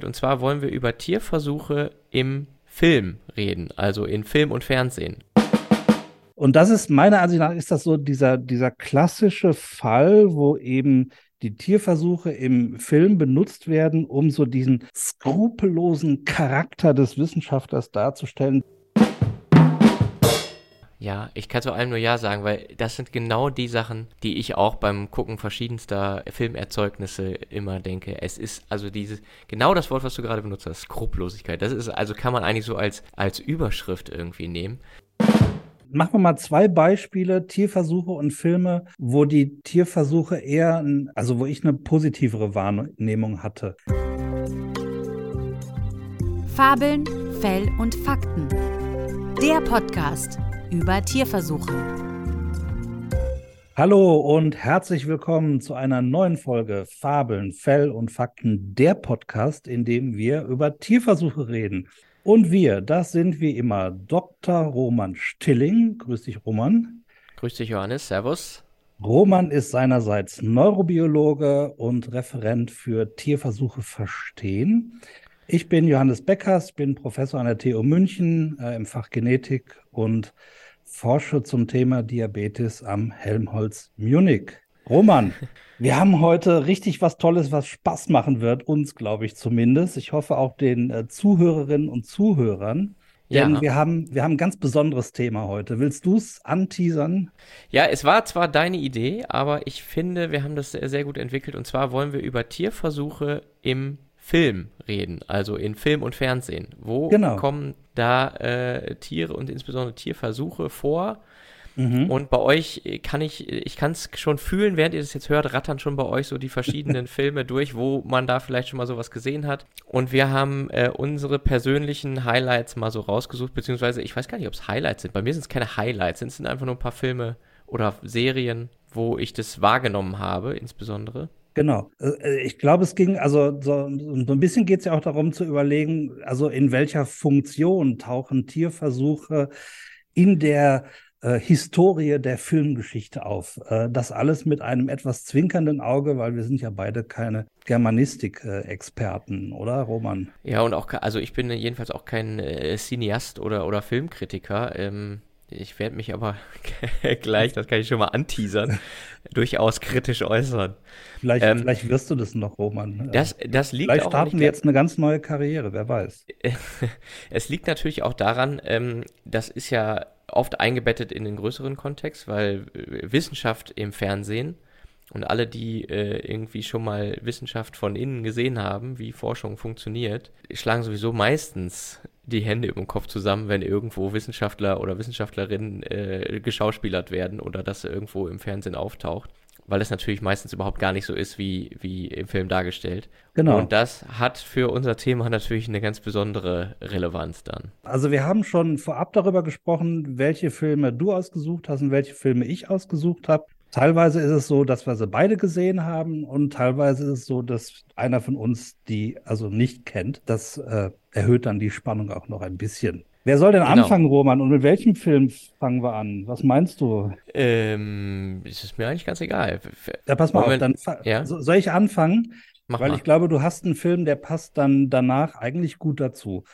Und zwar wollen wir über Tierversuche im Film reden, also in Film und Fernsehen. Und das ist meiner Ansicht nach ist das so dieser, dieser klassische Fall, wo eben die Tierversuche im Film benutzt werden, um so diesen skrupellosen Charakter des Wissenschaftlers darzustellen. Ja, ich kann zu allem nur Ja sagen, weil das sind genau die Sachen, die ich auch beim Gucken verschiedenster Filmerzeugnisse immer denke. Es ist also dieses, genau das Wort, was du gerade benutzt hast, Skrupellosigkeit. Das ist, also kann man eigentlich so als, als Überschrift irgendwie nehmen. Machen wir mal zwei Beispiele, Tierversuche und Filme, wo die Tierversuche eher, also wo ich eine positivere Wahrnehmung hatte. Fabeln, Fell und Fakten. Der Podcast über Tierversuche. Hallo und herzlich willkommen zu einer neuen Folge Fabeln, Fell und Fakten, der Podcast, in dem wir über Tierversuche reden. Und wir, das sind wie immer Dr. Roman Stilling. Grüß dich, Roman. Grüß dich, Johannes. Servus. Roman ist seinerseits Neurobiologe und Referent für Tierversuche verstehen. Ich bin Johannes Beckers, bin Professor an der TU München äh, im Fach Genetik und forsche zum Thema Diabetes am Helmholtz Munich. Roman, wir haben heute richtig was Tolles, was Spaß machen wird, uns glaube ich zumindest. Ich hoffe auch den äh, Zuhörerinnen und Zuhörern. Denn ja. wir haben, wir haben ein ganz besonderes Thema heute. Willst du es anteasern? Ja, es war zwar deine Idee, aber ich finde, wir haben das sehr, sehr gut entwickelt. Und zwar wollen wir über Tierversuche im Film reden, also in Film und Fernsehen. Wo genau. kommen da äh, Tiere und insbesondere Tierversuche vor? Mhm. Und bei euch kann ich, ich kann es schon fühlen, während ihr das jetzt hört, rattern schon bei euch so die verschiedenen Filme durch, wo man da vielleicht schon mal sowas gesehen hat. Und wir haben äh, unsere persönlichen Highlights mal so rausgesucht, beziehungsweise ich weiß gar nicht, ob es Highlights sind. Bei mir sind es keine Highlights, es sind einfach nur ein paar Filme oder Serien, wo ich das wahrgenommen habe, insbesondere. Genau. Äh, ich glaube, es ging, also so, so ein bisschen geht es ja auch darum zu überlegen, also in welcher Funktion tauchen Tierversuche in der äh, Historie der Filmgeschichte auf. Äh, das alles mit einem etwas zwinkernden Auge, weil wir sind ja beide keine Germanistik-Experten, oder Roman? Ja, und auch, also ich bin jedenfalls auch kein äh, Cineast oder, oder Filmkritiker. Ähm ich werde mich aber gleich, das kann ich schon mal anteasern, durchaus kritisch äußern. Vielleicht, ähm, vielleicht wirst du das noch, Roman. Das, das liegt vielleicht starten wir jetzt eine ganz neue Karriere, wer weiß. es liegt natürlich auch daran, ähm, das ist ja oft eingebettet in den größeren Kontext, weil äh, Wissenschaft im Fernsehen und alle, die äh, irgendwie schon mal Wissenschaft von innen gesehen haben, wie Forschung funktioniert, schlagen sowieso meistens die Hände über dem Kopf zusammen, wenn irgendwo Wissenschaftler oder Wissenschaftlerinnen äh, geschauspielert werden oder das irgendwo im Fernsehen auftaucht. Weil es natürlich meistens überhaupt gar nicht so ist, wie, wie im Film dargestellt. Genau. Und das hat für unser Thema natürlich eine ganz besondere Relevanz dann. Also wir haben schon vorab darüber gesprochen, welche Filme du ausgesucht hast und welche Filme ich ausgesucht habe. Teilweise ist es so, dass wir sie beide gesehen haben und teilweise ist es so, dass einer von uns die also nicht kennt. Das äh, erhöht dann die Spannung auch noch ein bisschen. Wer soll denn genau. anfangen, Roman? Und mit welchem Film fangen wir an? Was meinst du? Ähm, ist es mir eigentlich ganz egal. Ja, pass mal Moment. auf, dann ja? soll ich anfangen? Mach Weil mal. ich glaube, du hast einen Film, der passt dann danach eigentlich gut dazu.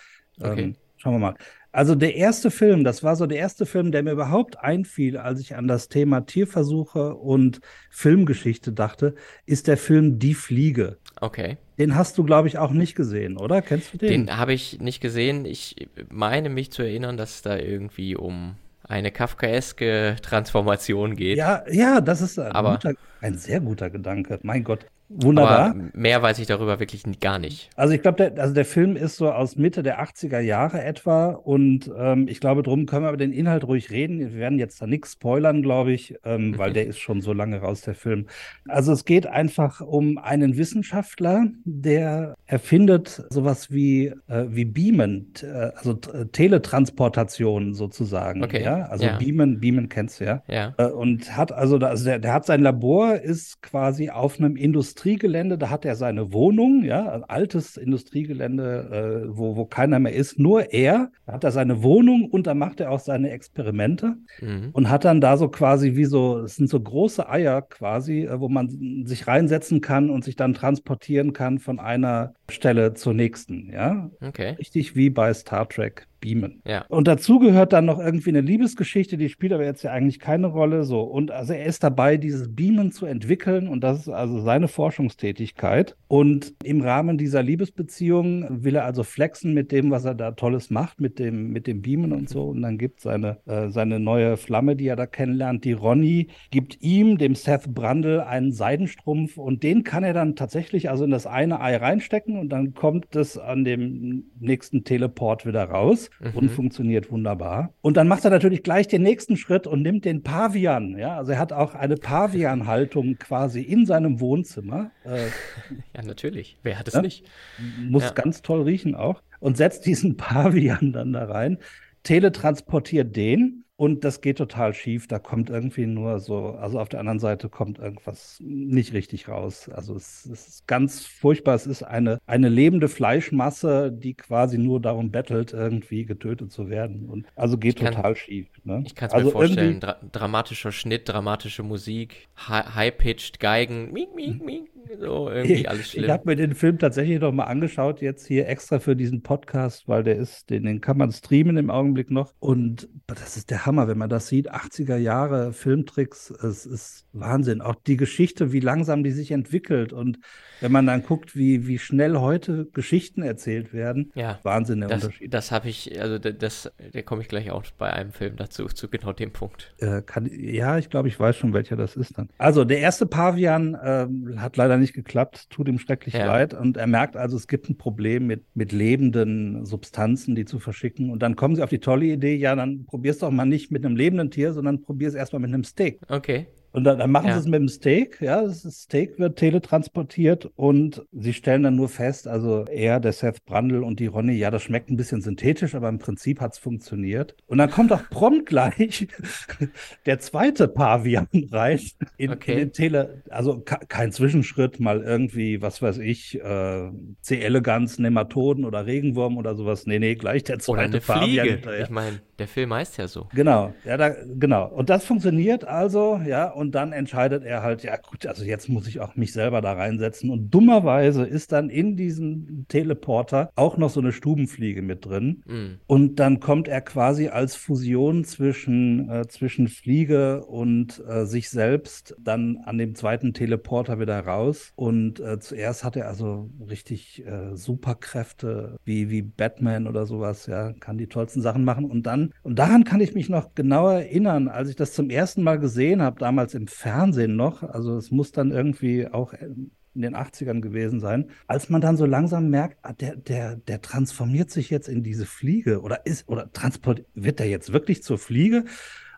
Okay. Ähm, schauen wir mal. Also der erste Film, das war so der erste Film, der mir überhaupt einfiel, als ich an das Thema Tierversuche und Filmgeschichte dachte, ist der Film Die Fliege. Okay. Den hast du, glaube ich, auch nicht gesehen, oder? Kennst du den? Den habe ich nicht gesehen. Ich meine mich zu erinnern, dass es da irgendwie um eine kafkaeske Transformation geht. Ja, ja, das ist ein, Aber, guter, ein sehr guter Gedanke. Mein Gott. Wunderbar. Aber mehr weiß ich darüber wirklich gar nicht. Also ich glaube, der, also der Film ist so aus Mitte der 80er Jahre etwa und ähm, ich glaube, drum können wir über den Inhalt ruhig reden. Wir werden jetzt da nichts spoilern, glaube ich, ähm, weil der ist schon so lange raus, der Film. Also es geht einfach um einen Wissenschaftler, der erfindet sowas wie, äh, wie Beamen, äh, also Teletransportation sozusagen. Okay. Ja? Also ja. Beamen, Beamen kennst du ja. Ja. Äh, und hat also, also der, der hat sein Labor, ist quasi auf einem Industrie Industriegelände, da hat er seine Wohnung, ja, ein altes Industriegelände, äh, wo, wo keiner mehr ist, nur er. Da hat er seine Wohnung und da macht er auch seine Experimente mhm. und hat dann da so quasi wie so, es sind so große Eier quasi, äh, wo man sich reinsetzen kann und sich dann transportieren kann von einer Stelle zur nächsten, ja. Okay. Richtig wie bei Star Trek beamen. Ja. Und dazu gehört dann noch irgendwie eine Liebesgeschichte, die spielt aber jetzt ja eigentlich keine Rolle. So. Und also er ist dabei, dieses Beamen zu entwickeln und das ist also seine Forschungstätigkeit. Und im Rahmen dieser Liebesbeziehung will er also flexen mit dem, was er da Tolles macht, mit dem, mit dem Beamen und so. Und dann gibt seine, äh, seine neue Flamme, die er da kennenlernt, die Ronny, gibt ihm, dem Seth Brundle, einen Seidenstrumpf und den kann er dann tatsächlich also in das eine Ei reinstecken und dann kommt es an dem nächsten Teleport wieder raus mhm. und funktioniert wunderbar. Und dann macht er natürlich gleich den nächsten Schritt und nimmt den Pavian. Ja, also er hat auch eine Pavian-Haltung quasi in seinem Wohnzimmer. Äh, ja, natürlich. Wer hat es ja? nicht? Muss ja. ganz toll riechen auch. Und setzt diesen Pavian dann da rein, teletransportiert den und das geht total schief. Da kommt irgendwie nur so, also auf der anderen Seite kommt irgendwas nicht richtig raus. Also es, es, ist ganz furchtbar. Es ist eine, eine lebende Fleischmasse, die quasi nur darum bettelt, irgendwie getötet zu werden. Und also geht kann, total schief. Ne? Ich kann es also mir vorstellen. Dra dramatischer Schnitt, dramatische Musik, high-pitched Geigen, miek, miek, miek, so irgendwie alles schlimm. Ich habe mir den Film tatsächlich noch mal angeschaut, jetzt hier extra für diesen Podcast, weil der ist, den, den kann man streamen im Augenblick noch. Und das ist der Hammer, wenn man das sieht. 80er Jahre Filmtricks, es ist Wahnsinn. Auch die Geschichte, wie langsam die sich entwickelt und wenn man dann guckt, wie, wie schnell heute Geschichten erzählt werden, ja, Wahnsinn der das, Unterschied. Das habe ich, also das, da komme ich gleich auch bei einem Film dazu, zu genau dem Punkt. Äh, kann, ja, ich glaube, ich weiß schon, welcher das ist dann. Also der erste Pavian äh, hat leider nicht geklappt, tut ihm schrecklich ja. leid und er merkt also, es gibt ein Problem mit, mit lebenden Substanzen, die zu verschicken und dann kommen sie auf die tolle Idee, ja, dann probier's doch mal nicht mit einem lebenden Tier, sondern probier's erstmal mit einem Steak. Okay. Und dann, dann machen ja. sie es mit dem Steak, ja, das Steak wird teletransportiert und sie stellen dann nur fest, also er, der Seth Brandl und die Ronny, ja, das schmeckt ein bisschen synthetisch, aber im Prinzip hat es funktioniert. Und dann kommt auch prompt gleich der zweite Pavian rein in, okay. in den Tele, also kein Zwischenschritt, mal irgendwie, was weiß ich, äh, C. elegans, Nematoden oder Regenwurm oder sowas. Nee, nee, gleich der zweite oder eine Pavian. Fliege. Ich meine, der Film heißt ja so. Genau, ja, da, genau. Und das funktioniert also, ja, und dann entscheidet er halt, ja gut, also jetzt muss ich auch mich selber da reinsetzen. Und dummerweise ist dann in diesem Teleporter auch noch so eine Stubenfliege mit drin. Mhm. Und dann kommt er quasi als Fusion zwischen, äh, zwischen Fliege und äh, sich selbst dann an dem zweiten Teleporter wieder raus. Und äh, zuerst hat er also richtig äh, Superkräfte wie, wie Batman oder sowas, ja, kann die tollsten Sachen machen. Und dann, und daran kann ich mich noch genau erinnern, als ich das zum ersten Mal gesehen habe, damals damals im Fernsehen noch, also es muss dann irgendwie auch in den 80ern gewesen sein, als man dann so langsam merkt, ah, der, der, der transformiert sich jetzt in diese Fliege oder ist, oder transport, wird der jetzt wirklich zur Fliege?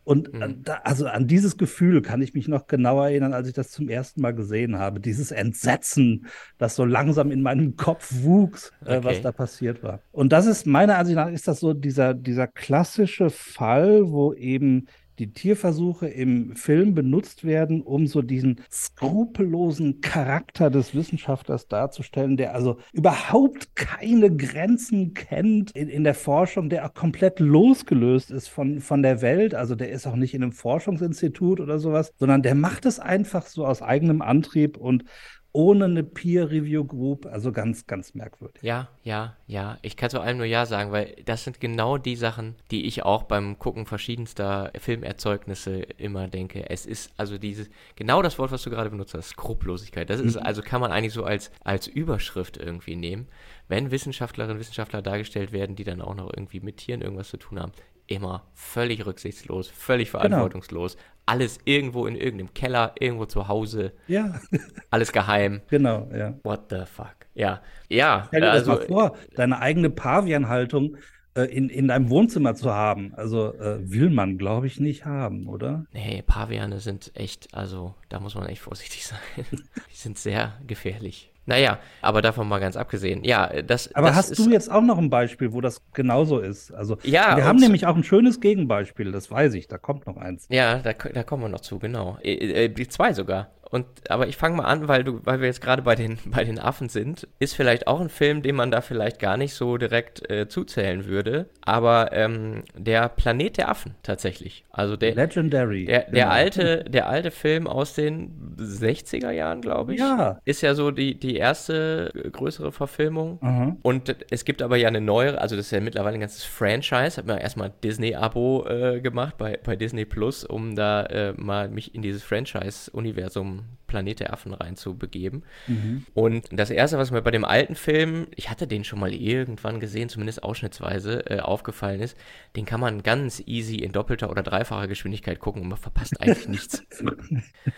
Und mhm. da, also an dieses Gefühl kann ich mich noch genauer erinnern, als ich das zum ersten Mal gesehen habe. Dieses Entsetzen, das so langsam in meinem Kopf wuchs, okay. äh, was da passiert war. Und das ist meiner Ansicht nach ist das so dieser, dieser klassische Fall, wo eben die Tierversuche im Film benutzt werden, um so diesen skrupellosen Charakter des Wissenschaftlers darzustellen, der also überhaupt keine Grenzen kennt in, in der Forschung, der auch komplett losgelöst ist von, von der Welt. Also der ist auch nicht in einem Forschungsinstitut oder sowas, sondern der macht es einfach so aus eigenem Antrieb und ohne eine Peer-Review-Group, also ganz, ganz merkwürdig. Ja, ja, ja. Ich kann zu allem nur Ja sagen, weil das sind genau die Sachen, die ich auch beim Gucken verschiedenster Filmerzeugnisse immer denke. Es ist also dieses, genau das Wort, was du gerade benutzt hast, Skrupellosigkeit. Das ist, mhm. also kann man eigentlich so als, als Überschrift irgendwie nehmen. Wenn Wissenschaftlerinnen und Wissenschaftler dargestellt werden, die dann auch noch irgendwie mit Tieren irgendwas zu tun haben, immer völlig rücksichtslos, völlig genau. verantwortungslos. Genau. Alles irgendwo in irgendeinem Keller, irgendwo zu Hause. Ja. alles geheim. Genau, ja. What the fuck? Ja. Ja. Stell dir also, das mal vor, deine eigene Pavianhaltung äh, in, in deinem Wohnzimmer zu haben. Also äh, will man, glaube ich, nicht haben, oder? Nee, Paviane sind echt, also da muss man echt vorsichtig sein. Die sind sehr gefährlich. Naja, aber davon mal ganz abgesehen. Ja, das. Aber das hast du jetzt auch noch ein Beispiel, wo das genauso ist? Also, ja, wir haben nämlich auch ein schönes Gegenbeispiel, das weiß ich. Da kommt noch eins. Ja, da, da kommen wir noch zu, genau. Äh, äh, zwei sogar. Und, aber ich fange mal an, weil du, weil wir jetzt gerade bei den, bei den Affen sind, ist vielleicht auch ein Film, den man da vielleicht gar nicht so direkt äh, zuzählen würde. Aber ähm, der Planet der Affen tatsächlich. Also der Legendary. Der, der genau. alte, der alte Film aus den 60er Jahren, glaube ich. Ja. Ist ja so die, die erste größere Verfilmung. Mhm. Und es gibt aber ja eine neuere, also das ist ja mittlerweile ein ganzes Franchise. Hat man erstmal Disney-Abo äh, gemacht bei, bei Disney Plus, um da äh, mal mich in dieses Franchise-Universum um, Planet der Affen reinzubegeben. Mhm. Und das erste, was mir bei dem alten Film, ich hatte den schon mal irgendwann gesehen, zumindest ausschnittsweise, äh, aufgefallen ist, den kann man ganz easy in doppelter oder dreifacher Geschwindigkeit gucken und man verpasst eigentlich nichts.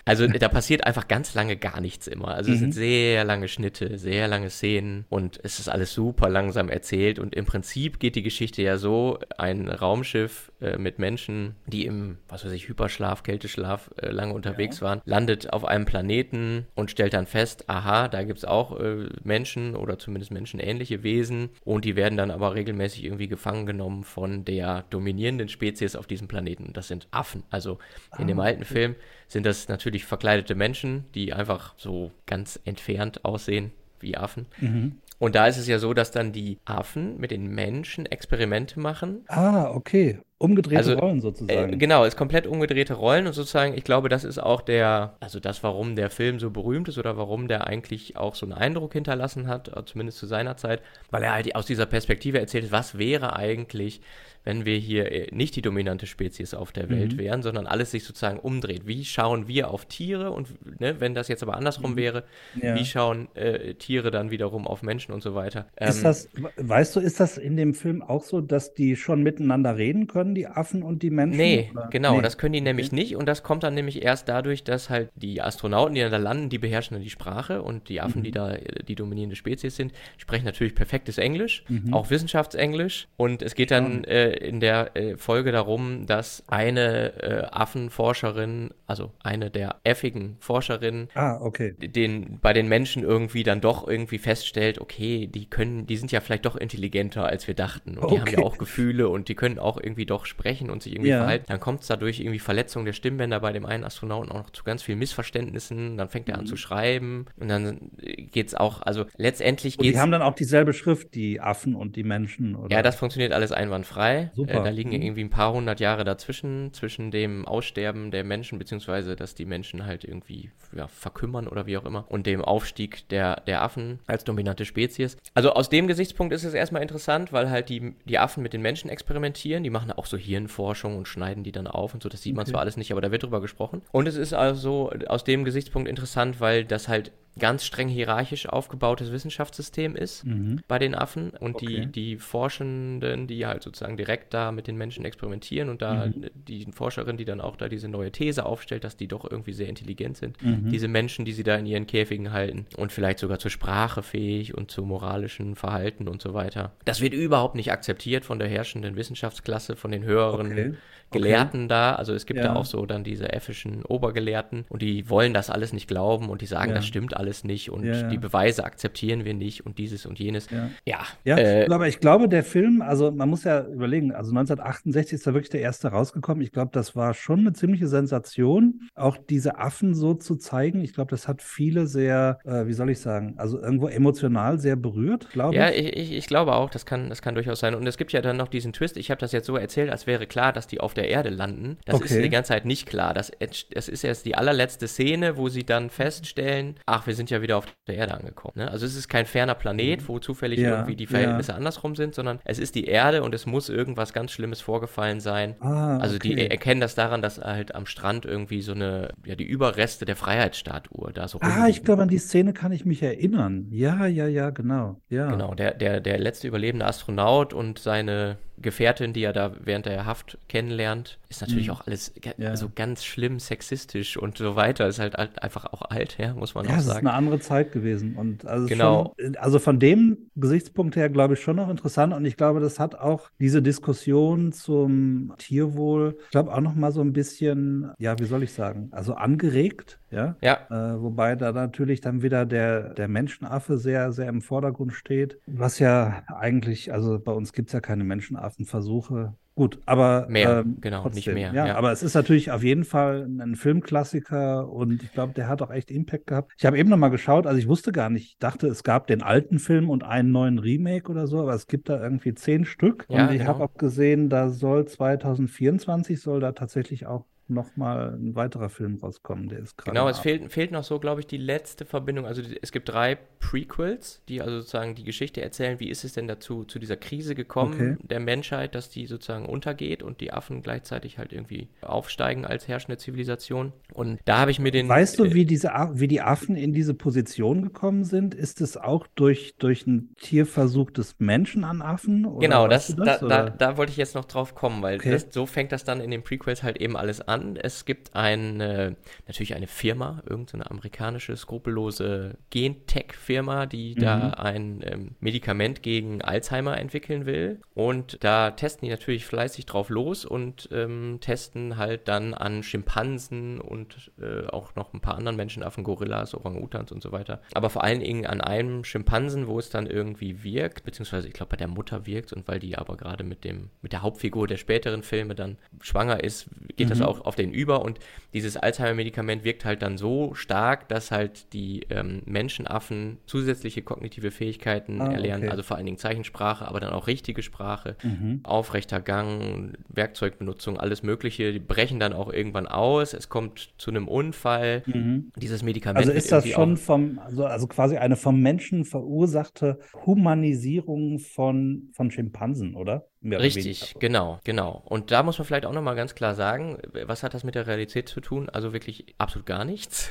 Also da passiert einfach ganz lange gar nichts immer. Also mhm. es sind mhm. sehr lange Schnitte, sehr lange Szenen und es ist alles super langsam erzählt und im Prinzip geht die Geschichte ja so, ein Raumschiff äh, mit Menschen, die im, was weiß ich, Hyperschlaf, Kälteschlaf äh, lange unterwegs ja. waren, landet auf einem Planeten Planeten und stellt dann fest, aha, da gibt es auch äh, Menschen oder zumindest menschenähnliche Wesen und die werden dann aber regelmäßig irgendwie gefangen genommen von der dominierenden Spezies auf diesem Planeten. Das sind Affen. Also in ah, dem alten okay. Film sind das natürlich verkleidete Menschen, die einfach so ganz entfernt aussehen wie Affen. Mhm. Und da ist es ja so, dass dann die Affen mit den Menschen Experimente machen. Ah, okay. Umgedrehte also, Rollen sozusagen. Äh, genau, ist komplett umgedrehte Rollen und sozusagen, ich glaube, das ist auch der, also das, warum der Film so berühmt ist oder warum der eigentlich auch so einen Eindruck hinterlassen hat, zumindest zu seiner Zeit, weil er halt aus dieser Perspektive erzählt, was wäre eigentlich, wenn wir hier äh, nicht die dominante Spezies auf der Welt mhm. wären, sondern alles sich sozusagen umdreht. Wie schauen wir auf Tiere und ne, wenn das jetzt aber andersrum mhm. wäre, ja. wie schauen äh, Tiere dann wiederum auf Menschen und so weiter. Ist ähm, das, weißt du, ist das in dem Film auch so, dass die schon miteinander reden können, die Affen und die Menschen? Nee, oder? genau, nee. das können die nämlich nicht und das kommt dann nämlich erst dadurch, dass halt die Astronauten, die dann da landen, die beherrschen dann die Sprache und die Affen, mhm. die da äh, die dominierende Spezies sind, sprechen natürlich perfektes Englisch, mhm. auch Wissenschaftsenglisch und es geht dann äh, in der äh, Folge darum, dass eine äh, Affenforscherin, also eine der effigen Forscherinnen, ah, okay. den, bei den Menschen irgendwie dann doch irgendwie feststellt, okay, die können, die sind ja vielleicht doch intelligenter, als wir dachten. Und okay. die haben ja auch Gefühle und die können auch irgendwie doch sprechen und sich irgendwie ja. verhalten. Dann kommt es dadurch irgendwie Verletzung der Stimmbänder bei dem einen Astronauten auch noch zu ganz vielen Missverständnissen. Dann fängt er mhm. an zu schreiben und dann geht es auch, also letztendlich geht Die haben dann auch dieselbe Schrift, die Affen und die Menschen, oder? Ja, das funktioniert alles einwandfrei. Super. Äh, da liegen mhm. irgendwie ein paar hundert Jahre dazwischen, zwischen dem Aussterben der Menschen, beziehungsweise dass die Menschen halt irgendwie ja, verkümmern oder wie auch immer, und dem Aufstieg der, der Affen als dominante Spezies. Also aus dem Gesichtspunkt ist es erstmal interessant, weil halt die, die Affen mit den Menschen experimentieren, die machen auch so Hirnforschung und schneiden die dann auf und so. Das sieht man zwar alles nicht, aber da wird drüber gesprochen. Und es ist also aus dem Gesichtspunkt interessant, weil das halt ganz streng hierarchisch aufgebautes Wissenschaftssystem ist mhm. bei den Affen und okay. die, die Forschenden, die halt sozusagen direkt da mit den Menschen experimentieren und da mhm. die Forscherin, die dann auch da diese neue These aufstellt, dass die doch irgendwie sehr intelligent sind, mhm. diese Menschen, die sie da in ihren Käfigen halten und vielleicht sogar zur Sprache fähig und zu moralischen Verhalten und so weiter. Das wird überhaupt nicht akzeptiert von der herrschenden Wissenschaftsklasse, von den höheren okay. Gelehrten okay. da. Also es gibt ja. da auch so dann diese effischen Obergelehrten und die wollen das alles nicht glauben und die sagen, ja. das stimmt alles nicht und ja, die Beweise akzeptieren wir nicht und dieses und jenes. Ja, ja. Äh, aber ich glaube, der Film, also man muss ja überlegen, also 1968 ist da wirklich der erste rausgekommen. Ich glaube, das war schon eine ziemliche Sensation, auch diese Affen so zu zeigen. Ich glaube, das hat viele sehr, äh, wie soll ich sagen, also irgendwo emotional sehr berührt, glaube ich. Ja, ich, ich, ich glaube auch, das kann, das kann durchaus sein. Und es gibt ja dann noch diesen Twist. Ich habe das jetzt so erzählt, als wäre klar, dass die auf der Erde landen. Das okay. ist die ganze Zeit nicht klar. Das, das ist erst die allerletzte Szene, wo sie dann feststellen, ach, wir sind ja wieder auf der Erde angekommen. Ne? Also es ist kein ferner Planet, wo zufällig ja, irgendwie die Verhältnisse ja. andersrum sind, sondern es ist die Erde und es muss irgendwas ganz Schlimmes vorgefallen sein. Ah, also okay. die erkennen das daran, dass halt am Strand irgendwie so eine, ja, die Überreste der Freiheitsstatue da so Ah, ich glaube, an die Szene kann ich mich erinnern. Ja, ja, ja, genau. Ja. Genau, der, der, der letzte überlebende Astronaut und seine Gefährtin, die er da während der Haft kennenlernt, ist natürlich mhm. auch alles ja. also ganz schlimm sexistisch und so weiter. Ist halt einfach auch alt, ja, muss man ja, auch sagen. Ja, ist eine andere Zeit gewesen. Und also, genau. Schon, also von dem Gesichtspunkt her, glaube ich, schon noch interessant. Und ich glaube, das hat auch diese Diskussion zum Tierwohl, ich glaube, auch noch mal so ein bisschen, ja, wie soll ich sagen, also angeregt. Ja. ja. Äh, wobei da natürlich dann wieder der, der Menschenaffe sehr, sehr im Vordergrund steht. Was ja eigentlich, also bei uns gibt es ja keine Menschenaffen Versuche Gut, aber mehr, ähm, genau, trotzdem, nicht mehr. Ja, ja, aber es ist natürlich auf jeden Fall ein Filmklassiker und ich glaube, der hat auch echt Impact gehabt. Ich habe eben noch mal geschaut, also ich wusste gar nicht, ich dachte, es gab den alten Film und einen neuen Remake oder so, aber es gibt da irgendwie zehn Stück. Ja, und ich genau. habe auch gesehen, da soll 2024 soll da tatsächlich auch nochmal ein weiterer Film rauskommen, der ist gerade. Genau, es fehlt, fehlt noch so, glaube ich, die letzte Verbindung. Also es gibt drei Prequels, die also sozusagen die Geschichte erzählen, wie ist es denn dazu, zu dieser Krise gekommen okay. der Menschheit, dass die sozusagen untergeht und die Affen gleichzeitig halt irgendwie aufsteigen als herrschende Zivilisation. Und da habe ich mir den. Weißt du, wie, diese, wie die Affen in diese Position gekommen sind? Ist es auch durch, durch einen Tierversuch des Menschen an Affen? genau, das, das da, da, da, wollte ich jetzt noch drauf kommen, weil okay. das, so fängt das dann in den Prequels halt eben alles an an. Es gibt eine, natürlich eine Firma, irgendeine amerikanische, skrupellose Gentech-Firma, die mhm. da ein ähm, Medikament gegen Alzheimer entwickeln will. Und da testen die natürlich fleißig drauf los und ähm, testen halt dann an Schimpansen und äh, auch noch ein paar anderen Menschenaffen, Gorillas, Orang-Utans und so weiter. Aber vor allen Dingen an einem Schimpansen, wo es dann irgendwie wirkt, beziehungsweise ich glaube bei der Mutter wirkt und weil die aber gerade mit dem, mit der Hauptfigur der späteren Filme dann schwanger ist, geht mhm. das auch auf auf den über und dieses Alzheimer-Medikament wirkt halt dann so stark, dass halt die ähm, Menschenaffen zusätzliche kognitive Fähigkeiten ah, erlernen, okay. also vor allen Dingen Zeichensprache, aber dann auch richtige Sprache, mhm. aufrechter Gang, Werkzeugbenutzung, alles Mögliche. Die brechen dann auch irgendwann aus. Es kommt zu einem Unfall. Mhm. Dieses Medikament. Also ist das schon vom, also, also quasi eine vom Menschen verursachte Humanisierung von, von Schimpansen, oder? Richtig, genau, genau. Und da muss man vielleicht auch nochmal ganz klar sagen, was hat das mit der Realität zu tun? Also wirklich absolut gar nichts.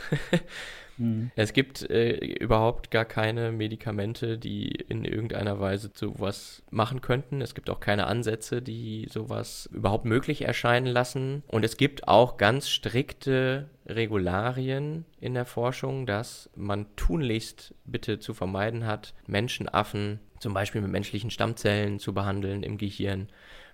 mhm. Es gibt äh, überhaupt gar keine Medikamente, die in irgendeiner Weise sowas machen könnten. Es gibt auch keine Ansätze, die sowas überhaupt möglich erscheinen lassen. Und es gibt auch ganz strikte Regularien in der Forschung, dass man tunlichst bitte zu vermeiden hat, Menschenaffen zum Beispiel mit menschlichen Stammzellen zu behandeln im Gehirn,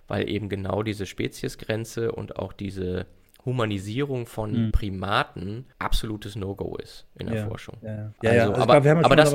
weil eben genau diese Speziesgrenze und auch diese Humanisierung von mhm. Primaten absolutes No-Go ist in der ja, Forschung. Ja, ja. ja, also, also aber, glaub, aber das,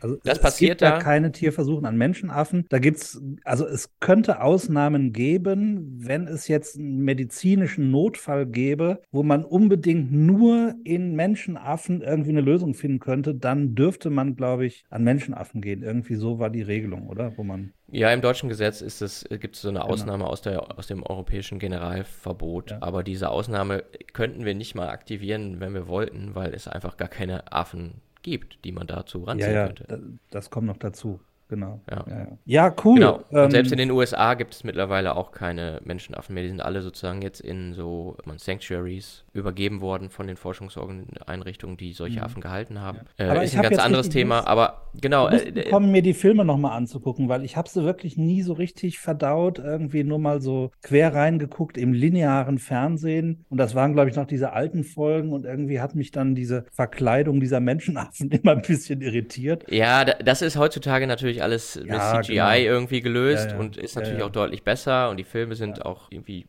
also das passiert da. keine Tierversuche an Menschenaffen. Da gibt es, also es könnte Ausnahmen geben, wenn es jetzt einen medizinischen Notfall gäbe, wo man unbedingt nur in Menschenaffen irgendwie eine Lösung finden könnte, dann dürfte man, glaube ich, an Menschenaffen gehen. Irgendwie so war die Regelung, oder? Wo man ja, im deutschen Gesetz ist es, gibt es so eine genau. Ausnahme aus, der, aus dem europäischen Generalverbot. Ja. Aber diese Ausnahme könnten wir nicht mal aktivieren, wenn wir wollten, weil es einfach gar keine Affen gibt, die man dazu ranziehen ja, ja, könnte. Das kommt noch dazu genau. Ja, ja, ja. cool. Genau. Und ähm, selbst in den USA gibt es mittlerweile auch keine Menschenaffen mehr. Die sind alle sozusagen jetzt in so Sanctuaries übergeben worden von den Forschungseinrichtungen, die solche mhm. Affen gehalten haben. Ja. Äh, ist ein ganz anderes Thema, Lust, aber genau. Äh, kommen mir die Filme nochmal anzugucken, weil ich habe sie wirklich nie so richtig verdaut, irgendwie nur mal so quer reingeguckt im linearen Fernsehen. Und das waren, glaube ich, noch diese alten Folgen und irgendwie hat mich dann diese Verkleidung dieser Menschenaffen immer ein bisschen irritiert. Ja, das ist heutzutage natürlich natürlich alles ja, mit CGI genau. irgendwie gelöst ja, ja. und ist natürlich auch deutlich besser und die Filme sind auch irgendwie,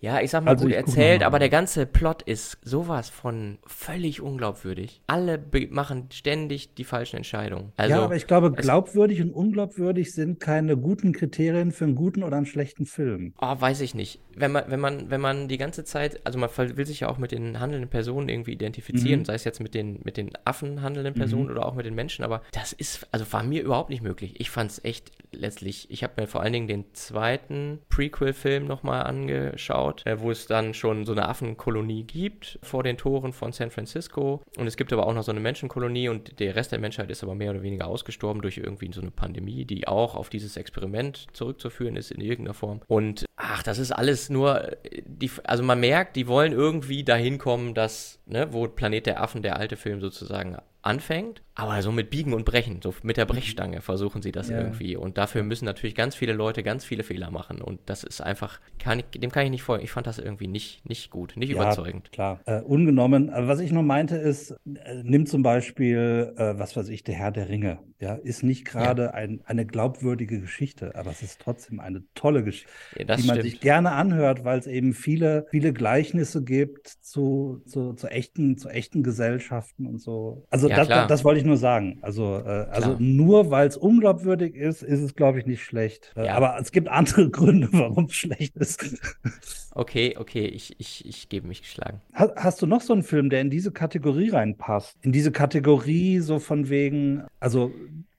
ja, ich sag mal also gut erzählt, aber der ganze Plot ist sowas von völlig unglaubwürdig. Alle machen ständig die falschen Entscheidungen. Also, ja, aber ich glaube, glaubwürdig und unglaubwürdig sind keine guten Kriterien für einen guten oder einen schlechten Film. Oh, weiß ich nicht. Wenn man, wenn man, wenn man die ganze Zeit, also man will sich ja auch mit den handelnden Personen irgendwie identifizieren, mhm. sei es jetzt mit den, mit den Affen handelnden Personen mhm. oder auch mit den Menschen, aber das ist, also war mir überhaupt nicht möglich ich, ich fand es echt letztlich, ich habe mir vor allen Dingen den zweiten Prequel-Film nochmal angeschaut, äh, wo es dann schon so eine Affenkolonie gibt vor den Toren von San Francisco. Und es gibt aber auch noch so eine Menschenkolonie und der Rest der Menschheit ist aber mehr oder weniger ausgestorben durch irgendwie so eine Pandemie, die auch auf dieses Experiment zurückzuführen ist in irgendeiner Form. Und ach, das ist alles nur, die, also man merkt, die wollen irgendwie dahin kommen, dass, ne, wo Planet der Affen, der alte Film sozusagen anfängt, aber so mit Biegen und Brechen, so mit der Brechstange versuchen sie das ja. irgendwie. Und dafür müssen natürlich ganz viele Leute ganz viele Fehler machen. Und das ist einfach, kann ich, dem kann ich nicht folgen. Ich fand das irgendwie nicht, nicht gut, nicht ja, überzeugend. Klar, äh, ungenommen. Aber was ich nur meinte ist, äh, nimm zum Beispiel, äh, was weiß ich, der Herr der Ringe. Ja, ist nicht gerade ja. ein, eine glaubwürdige Geschichte, aber es ist trotzdem eine tolle Geschichte, die man stimmt. sich gerne anhört, weil es eben viele, viele Gleichnisse gibt zu, zu, zu echten, zu echten Gesellschaften und so. Also ja, das, das, das, wollte ich nur sagen. Also, äh, also nur weil es unglaubwürdig ist, ist es, glaube ich, nicht schlecht. Äh, ja. Aber es gibt andere Gründe, warum es schlecht ist. Okay, okay, ich, ich, ich gebe mich geschlagen. Hast, hast du noch so einen Film, der in diese Kategorie reinpasst? In diese Kategorie so von wegen, also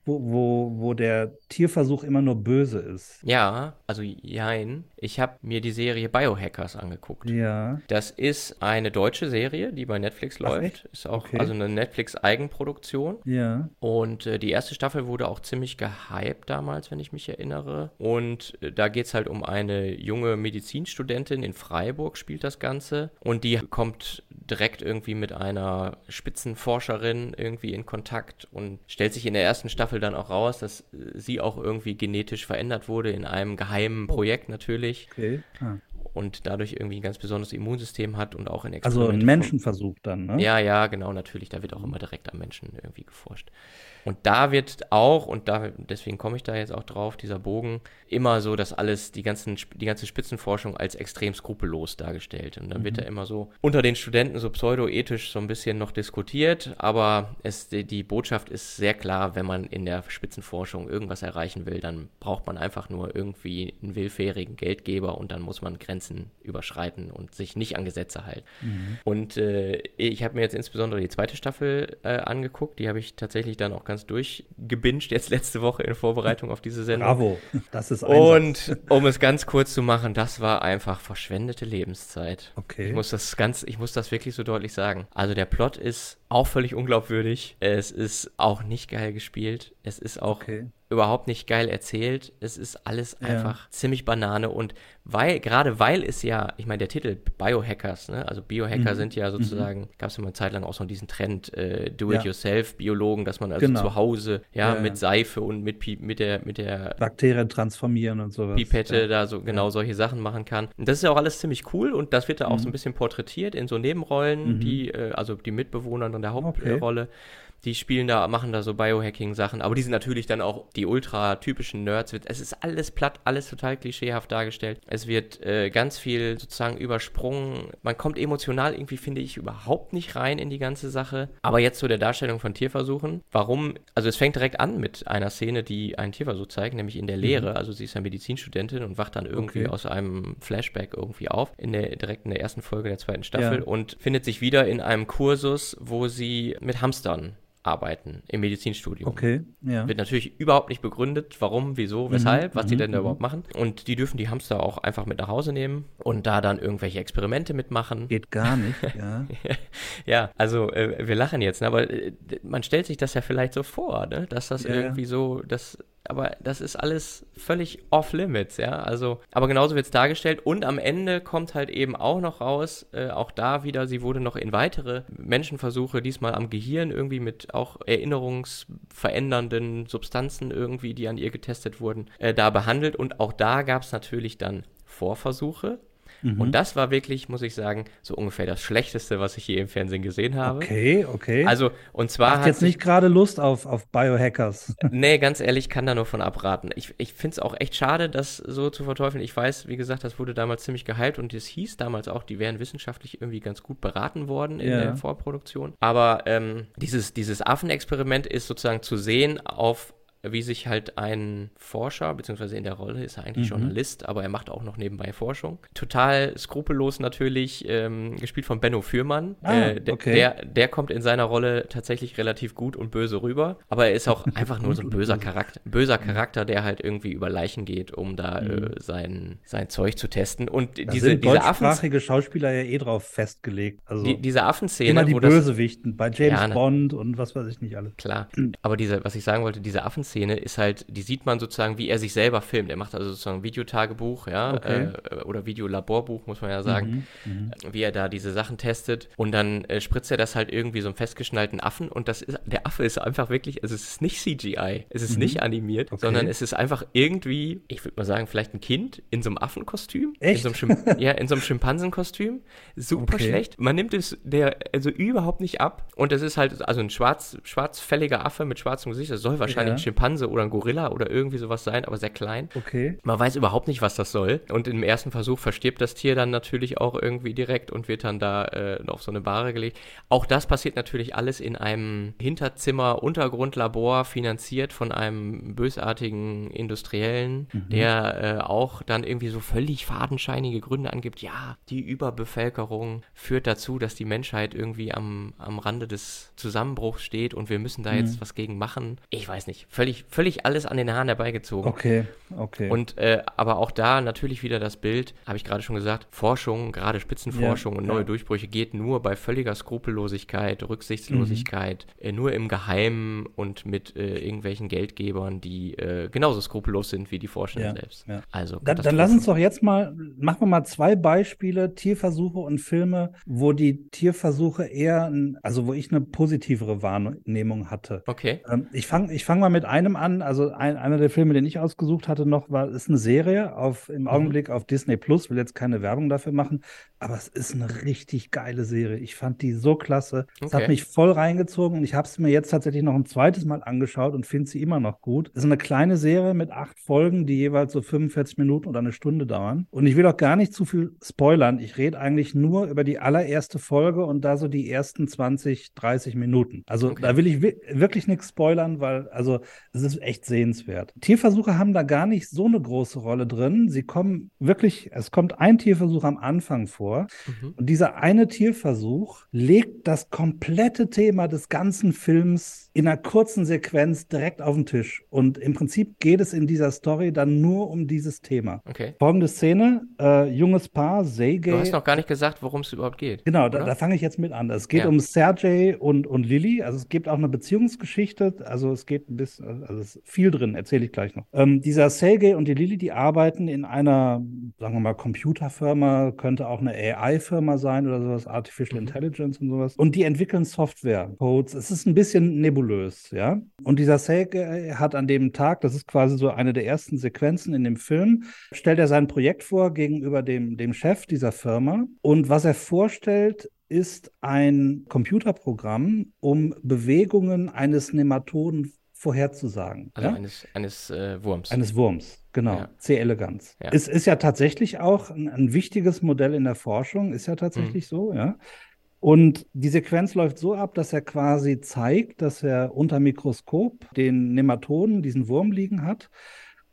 wo, wo, wo der Tierversuch immer nur böse ist. Ja, also jein. Ich habe mir die Serie Biohackers angeguckt. Ja. Das ist eine deutsche Serie, die bei Netflix Ach, läuft. Echt? Ist auch okay. also eine Netflix-Eigenproduktion. Ja. Und äh, die erste Staffel wurde auch ziemlich gehypt damals, wenn ich mich erinnere. Und äh, da geht es halt um eine junge Medizinstudentin in Freiburg, spielt das Ganze. Und die kommt direkt irgendwie mit einer Spitzenforscherin irgendwie in Kontakt und stellt sich in der ersten Staffel dann auch raus, dass äh, sie auch irgendwie genetisch verändert wurde in einem geheimen. Projekt natürlich. Okay. Ah. Und dadurch irgendwie ein ganz besonderes Immunsystem hat und auch in Also ein Menschenversuch dann, ne? Ja, ja, genau, natürlich. Da wird auch immer direkt am Menschen irgendwie geforscht. Und da wird auch, und da, deswegen komme ich da jetzt auch drauf, dieser Bogen, immer so, dass alles, die, ganzen, die ganze Spitzenforschung als extrem skrupellos dargestellt. Und dann mhm. wird da immer so unter den Studenten so pseudoethisch so ein bisschen noch diskutiert, aber es, die, Botschaft ist sehr klar, wenn man in der Spitzenforschung irgendwas erreichen will, dann braucht man einfach nur irgendwie einen willfährigen Geldgeber und dann muss man Grenzen überschreiten und sich nicht an Gesetze halten. Mhm. Und äh, ich habe mir jetzt insbesondere die zweite Staffel äh, angeguckt, die habe ich tatsächlich dann auch ganz ganz durchgebinged jetzt letzte Woche in Vorbereitung auf diese Sendung. Bravo, das ist Einsatz. Und um es ganz kurz zu machen, das war einfach verschwendete Lebenszeit. Okay. Ich muss das ganz, ich muss das wirklich so deutlich sagen. Also der Plot ist auch völlig unglaubwürdig. Es ist auch nicht geil gespielt. Es ist auch okay überhaupt nicht geil erzählt. Es ist alles ja. einfach ziemlich Banane und weil, gerade weil es ja, ich meine, der Titel Biohackers, ne? also Biohacker mhm. sind ja sozusagen, mhm. gab es ja mal eine Zeit lang auch so diesen Trend, äh, Do-it-yourself-Biologen, dass man also genau. zu Hause, ja, ja, mit Seife und mit, mit der, mit der Bakterien transformieren und sowas. Pipette ja. da so genau solche Sachen machen kann. Und das ist ja auch alles ziemlich cool und das wird da auch so ein mhm. bisschen porträtiert in so Nebenrollen, mhm. die, äh, also die Mitbewohner in der Hauptrolle. Okay die spielen da, machen da so Biohacking-Sachen, aber die sind natürlich dann auch die ultra typischen Nerds. Es ist alles platt, alles total klischeehaft dargestellt. Es wird äh, ganz viel sozusagen übersprungen. Man kommt emotional irgendwie, finde ich, überhaupt nicht rein in die ganze Sache. Aber jetzt zu der Darstellung von Tierversuchen. Warum? Also es fängt direkt an mit einer Szene, die einen Tierversuch zeigt, nämlich in der Lehre. Mhm. Also sie ist ja Medizinstudentin und wacht dann irgendwie okay. aus einem Flashback irgendwie auf, in der, direkt in der ersten Folge der zweiten Staffel ja. und findet sich wieder in einem Kursus, wo sie mit Hamstern arbeiten im Medizinstudium. Okay, ja. Wird natürlich überhaupt nicht begründet, warum, wieso, mhm, weshalb, mhm, was die denn da mhm. überhaupt machen. Und die dürfen die Hamster auch einfach mit nach Hause nehmen und da dann irgendwelche Experimente mitmachen. Geht gar nicht, ja. ja, also äh, wir lachen jetzt, ne, aber äh, man stellt sich das ja vielleicht so vor, ne, dass das ja, irgendwie so, dass aber das ist alles völlig off-limits, ja. Also, aber genauso wird es dargestellt. Und am Ende kommt halt eben auch noch raus, äh, auch da wieder, sie wurde noch in weitere Menschenversuche, diesmal am Gehirn irgendwie mit auch erinnerungsverändernden Substanzen irgendwie, die an ihr getestet wurden, äh, da behandelt. Und auch da gab es natürlich dann Vorversuche, Mhm. Und das war wirklich, muss ich sagen, so ungefähr das Schlechteste, was ich je im Fernsehen gesehen habe. Okay, okay. Also, und zwar. Hat jetzt nicht gerade Lust auf, auf Biohackers. nee, ganz ehrlich, kann da nur von abraten. Ich, ich finde es auch echt schade, das so zu verteufeln. Ich weiß, wie gesagt, das wurde damals ziemlich gehypt und es hieß damals auch, die wären wissenschaftlich irgendwie ganz gut beraten worden in ja. der Vorproduktion. Aber ähm, dieses, dieses Affenexperiment ist sozusagen zu sehen auf wie sich halt ein Forscher, beziehungsweise in der Rolle ist er eigentlich mhm. Journalist, aber er macht auch noch nebenbei Forschung. Total skrupellos natürlich, ähm, gespielt von Benno Fürmann. Ah, äh, okay. der, der kommt in seiner Rolle tatsächlich relativ gut und böse rüber, aber er ist auch einfach nur so ein böser Charakter, böser Charakter, der halt irgendwie über Leichen geht, um da äh, mhm. äh, sein, sein Zeug zu testen. Und da diese, sind diese Affen. Schauspieler ja eh drauf festgelegt. Also die, diese Affenszene. Immer die Bösewichten, bei James ja, ne, Bond und was weiß ich nicht alles. Klar. Aber diese, was ich sagen wollte, diese Affenszene Szene ist halt, die sieht man sozusagen, wie er sich selber filmt. Er macht also sozusagen ein Videotagebuch, ja, okay. äh, oder Videolaborbuch, muss man ja sagen, mhm, mhm, wie er da diese Sachen testet. Und dann äh, spritzt er das halt irgendwie so einem festgeschnallten Affen und das ist, der Affe ist einfach wirklich, also es ist nicht CGI, es ist mhm. nicht animiert, okay. sondern es ist einfach irgendwie, ich würde mal sagen, vielleicht ein Kind in so einem Affenkostüm. Echt? In so einem ja, in so einem Schimpansenkostüm. Super okay. schlecht. Man nimmt es der also überhaupt nicht ab. Und es ist halt, also ein schwarz, schwarzfälliger Affe mit schwarzem Gesicht, das soll wahrscheinlich ja. ein Schimpansen Schimpanse oder ein Gorilla oder irgendwie sowas sein, aber sehr klein. Okay. Man weiß überhaupt nicht, was das soll. Und im ersten Versuch verstirbt das Tier dann natürlich auch irgendwie direkt und wird dann da äh, auf so eine Bahre gelegt. Auch das passiert natürlich alles in einem Hinterzimmer, Untergrundlabor, finanziert von einem bösartigen Industriellen, mhm. der äh, auch dann irgendwie so völlig fadenscheinige Gründe angibt. Ja, die Überbevölkerung führt dazu, dass die Menschheit irgendwie am, am Rande des Zusammenbruchs steht und wir müssen da mhm. jetzt was gegen machen. Ich weiß nicht. Völlig, völlig alles an den Haaren herbeigezogen. Okay, okay. Und äh, aber auch da natürlich wieder das Bild, habe ich gerade schon gesagt, Forschung, gerade Spitzenforschung ja, und neue ja. Durchbrüche geht nur bei völliger Skrupellosigkeit, Rücksichtslosigkeit, mhm. äh, nur im Geheimen und mit äh, irgendwelchen Geldgebern, die äh, genauso skrupellos sind wie die Forschenden ja, selbst. Also dann, dann lass uns doch jetzt mal, machen wir mal zwei Beispiele, Tierversuche und Filme, wo die Tierversuche eher, also wo ich eine positivere Wahrnehmung hatte. Okay. Ähm, ich fange ich fang mal mit einem an. Also ein, einer der Filme, den ich ausgesucht hatte noch, war, ist eine Serie auf, im mhm. Augenblick auf Disney Plus. Will jetzt keine Werbung dafür machen, aber es ist eine richtig geile Serie. Ich fand die so klasse. Okay. Es hat mich voll reingezogen und ich habe es mir jetzt tatsächlich noch ein zweites Mal angeschaut und finde sie immer noch gut. Es ist eine kleine Serie mit acht Folgen, die jeweils so 45 Minuten oder eine Stunde dauern. Und ich will auch gar nicht zu viel spoilern. Ich rede eigentlich nur über die allererste Folge und da so die ersten 20, 30 Minuten. Also okay. da will ich wirklich nichts spoilern, weil also es ist echt sehenswert. Tierversuche haben da gar nicht so eine große Rolle drin. Sie kommen wirklich, es kommt ein Tierversuch am Anfang vor. Mhm. Und dieser eine Tierversuch legt das komplette Thema des ganzen Films in einer kurzen Sequenz direkt auf den Tisch. Und im Prinzip geht es in dieser Story dann nur um dieses Thema. Okay. Folgende Szene: äh, junges Paar, Sergei. Du hast noch gar nicht gesagt, worum es überhaupt geht. Genau, da, da fange ich jetzt mit an. Es geht ja. um Sergei und, und Lilly. Also es gibt auch eine Beziehungsgeschichte. Also es geht ein bisschen, also es ist viel drin, erzähle ich gleich noch. Ähm, dieser Sergei und die Lilly, die arbeiten in einer, sagen wir mal, Computerfirma, könnte auch eine AI-Firma sein oder sowas, Artificial mhm. Intelligence und sowas. Und die entwickeln Software-Codes. Es ist ein bisschen nebulös, ja. Und dieser Sergei hat an dem Tag, das ist quasi so eine der ersten Sequenzen in dem Film, stellt er sein Projekt vor gegenüber dem, dem Chef dieser Firma. Und was er vorstellt, ist ein Computerprogramm, um Bewegungen eines Nematoden vorherzusagen. Also ja? eines, eines äh, Wurms. Eines Wurms, genau. Ja. C. elegans. Ja. Es ist ja tatsächlich auch ein, ein, wichtiges Modell in der Forschung, ist ja tatsächlich mhm. so, ja. Und die Sequenz läuft so ab, dass er quasi zeigt, dass er unter Mikroskop den Nematoden, diesen Wurm liegen hat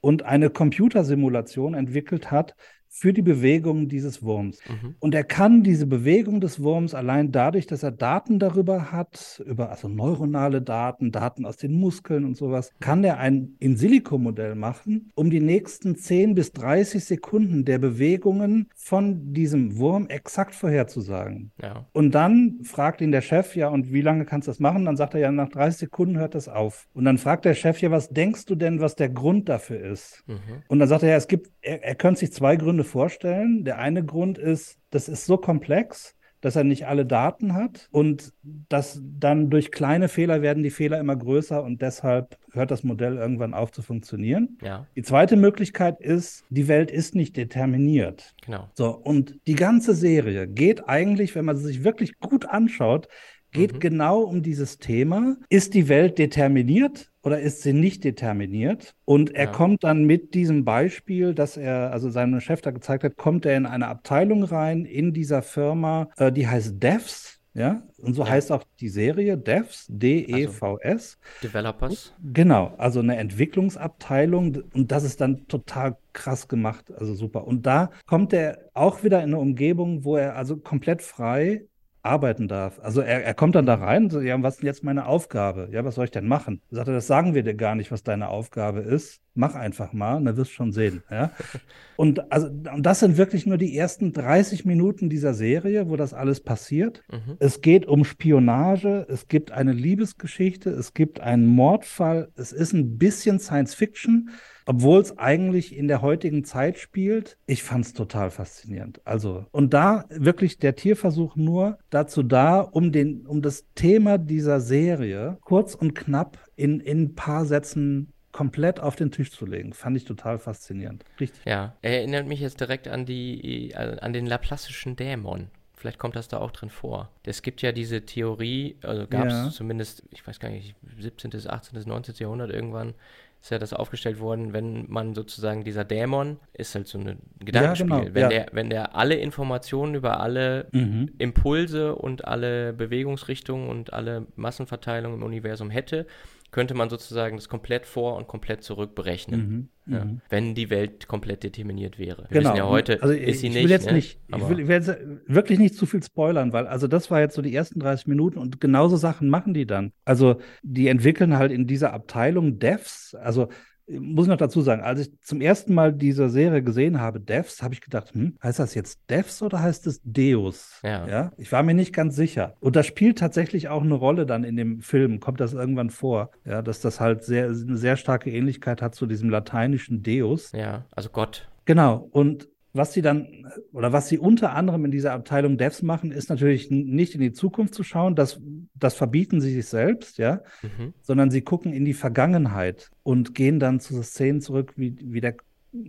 und eine Computersimulation entwickelt hat, für die Bewegung dieses Wurms. Mhm. Und er kann diese Bewegung des Wurms allein dadurch, dass er Daten darüber hat, über also neuronale Daten, Daten aus den Muskeln und sowas, kann er ein In-Silico-Modell machen, um die nächsten 10 bis 30 Sekunden der Bewegungen von diesem Wurm exakt vorherzusagen. Ja. Und dann fragt ihn der Chef, ja, und wie lange kannst du das machen? Dann sagt er ja, nach 30 Sekunden hört das auf. Und dann fragt der Chef, ja, was denkst du denn, was der Grund dafür ist? Mhm. Und dann sagt er, ja, es gibt, er, er könnte sich zwei Gründe Gründe vorstellen. Der eine Grund ist, das ist so komplex, dass er nicht alle Daten hat und dass dann durch kleine Fehler werden die Fehler immer größer und deshalb hört das Modell irgendwann auf zu funktionieren. Ja. Die zweite Möglichkeit ist, die Welt ist nicht determiniert. Genau. So, und die ganze Serie geht eigentlich, wenn man sie sich wirklich gut anschaut, geht mhm. genau um dieses Thema. Ist die Welt determiniert oder ist sie nicht determiniert? Und er ja. kommt dann mit diesem Beispiel, dass er, also seinem Chef da gezeigt hat, kommt er in eine Abteilung rein in dieser Firma, äh, die heißt Devs. Ja, und so ja. heißt auch die Serie Devs, D-E-V-S. Also Developers. Genau, also eine Entwicklungsabteilung und das ist dann total krass gemacht, also super. Und da kommt er auch wieder in eine Umgebung, wo er also komplett frei arbeiten darf. Also er, er kommt dann da rein und sagt, ja, was ist denn jetzt meine Aufgabe? Ja, was soll ich denn machen? Sagt er, das sagen wir dir gar nicht, was deine Aufgabe ist. Mach einfach mal, dann wirst du schon sehen. Ja? Und, also, und das sind wirklich nur die ersten 30 Minuten dieser Serie, wo das alles passiert. Mhm. Es geht um Spionage, es gibt eine Liebesgeschichte, es gibt einen Mordfall, es ist ein bisschen Science Fiction obwohl es eigentlich in der heutigen Zeit spielt. Ich fand es total faszinierend. Also, und da wirklich der Tierversuch nur dazu da, um den, um das Thema dieser Serie kurz und knapp in, in ein paar Sätzen komplett auf den Tisch zu legen. Fand ich total faszinierend. Richtig. Ja, er erinnert mich jetzt direkt an die, an den laplassischen Dämon Vielleicht kommt das da auch drin vor. Es gibt ja diese Theorie, also gab es ja. zumindest, ich weiß gar nicht, 17., 18., 19. Jahrhundert irgendwann, ist ja das aufgestellt worden, wenn man sozusagen dieser Dämon ist halt so ein Gedankenspiel. Ja, genau. wenn, ja. der, wenn der alle Informationen über alle mhm. Impulse und alle Bewegungsrichtungen und alle Massenverteilungen im Universum hätte, könnte man sozusagen das komplett vor und komplett zurück berechnen. Mhm, ja, mhm. wenn die Welt komplett determiniert wäre. Wir genau. ja heute also ist sie ich nicht. Will jetzt ne? nicht ich, will, ich will jetzt wirklich nicht zu viel spoilern, weil also das war jetzt so die ersten 30 Minuten und genauso Sachen machen die dann. Also die entwickeln halt in dieser Abteilung Devs, also muss noch dazu sagen, als ich zum ersten Mal diese Serie gesehen habe, Devs, habe ich gedacht, hm, heißt das jetzt Devs oder heißt es Deus? Ja. ja. Ich war mir nicht ganz sicher. Und das spielt tatsächlich auch eine Rolle dann in dem Film, kommt das irgendwann vor, ja, dass das halt sehr, eine sehr starke Ähnlichkeit hat zu diesem lateinischen Deus. Ja, also Gott. Genau. Und was sie dann oder was sie unter anderem in dieser Abteilung Devs machen, ist natürlich nicht in die Zukunft zu schauen, das, das verbieten sie sich selbst, ja, mhm. sondern sie gucken in die Vergangenheit und gehen dann zu Szenen zurück, wie, wie der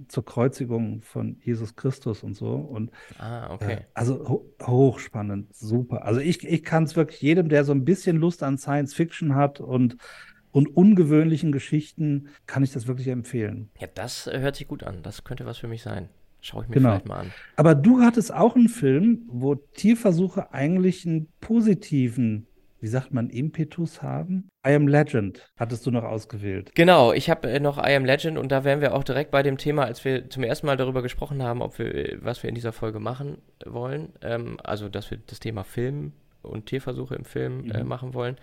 zur Kreuzigung von Jesus Christus und so. Und ah, okay. Äh, also ho hochspannend, super. Also ich, ich kann es wirklich jedem, der so ein bisschen Lust an Science Fiction hat und und ungewöhnlichen Geschichten kann ich das wirklich empfehlen. Ja, das hört sich gut an. Das könnte was für mich sein. Schaue ich mir genau. vielleicht mal an. Aber du hattest auch einen Film, wo Tierversuche eigentlich einen positiven, wie sagt man, Impetus haben. I Am Legend hattest du noch ausgewählt. Genau, ich habe äh, noch I Am Legend und da wären wir auch direkt bei dem Thema, als wir zum ersten Mal darüber gesprochen haben, ob wir, äh, was wir in dieser Folge machen wollen. Ähm, also, dass wir das Thema Film und Tierversuche im Film äh, mhm. äh, machen wollen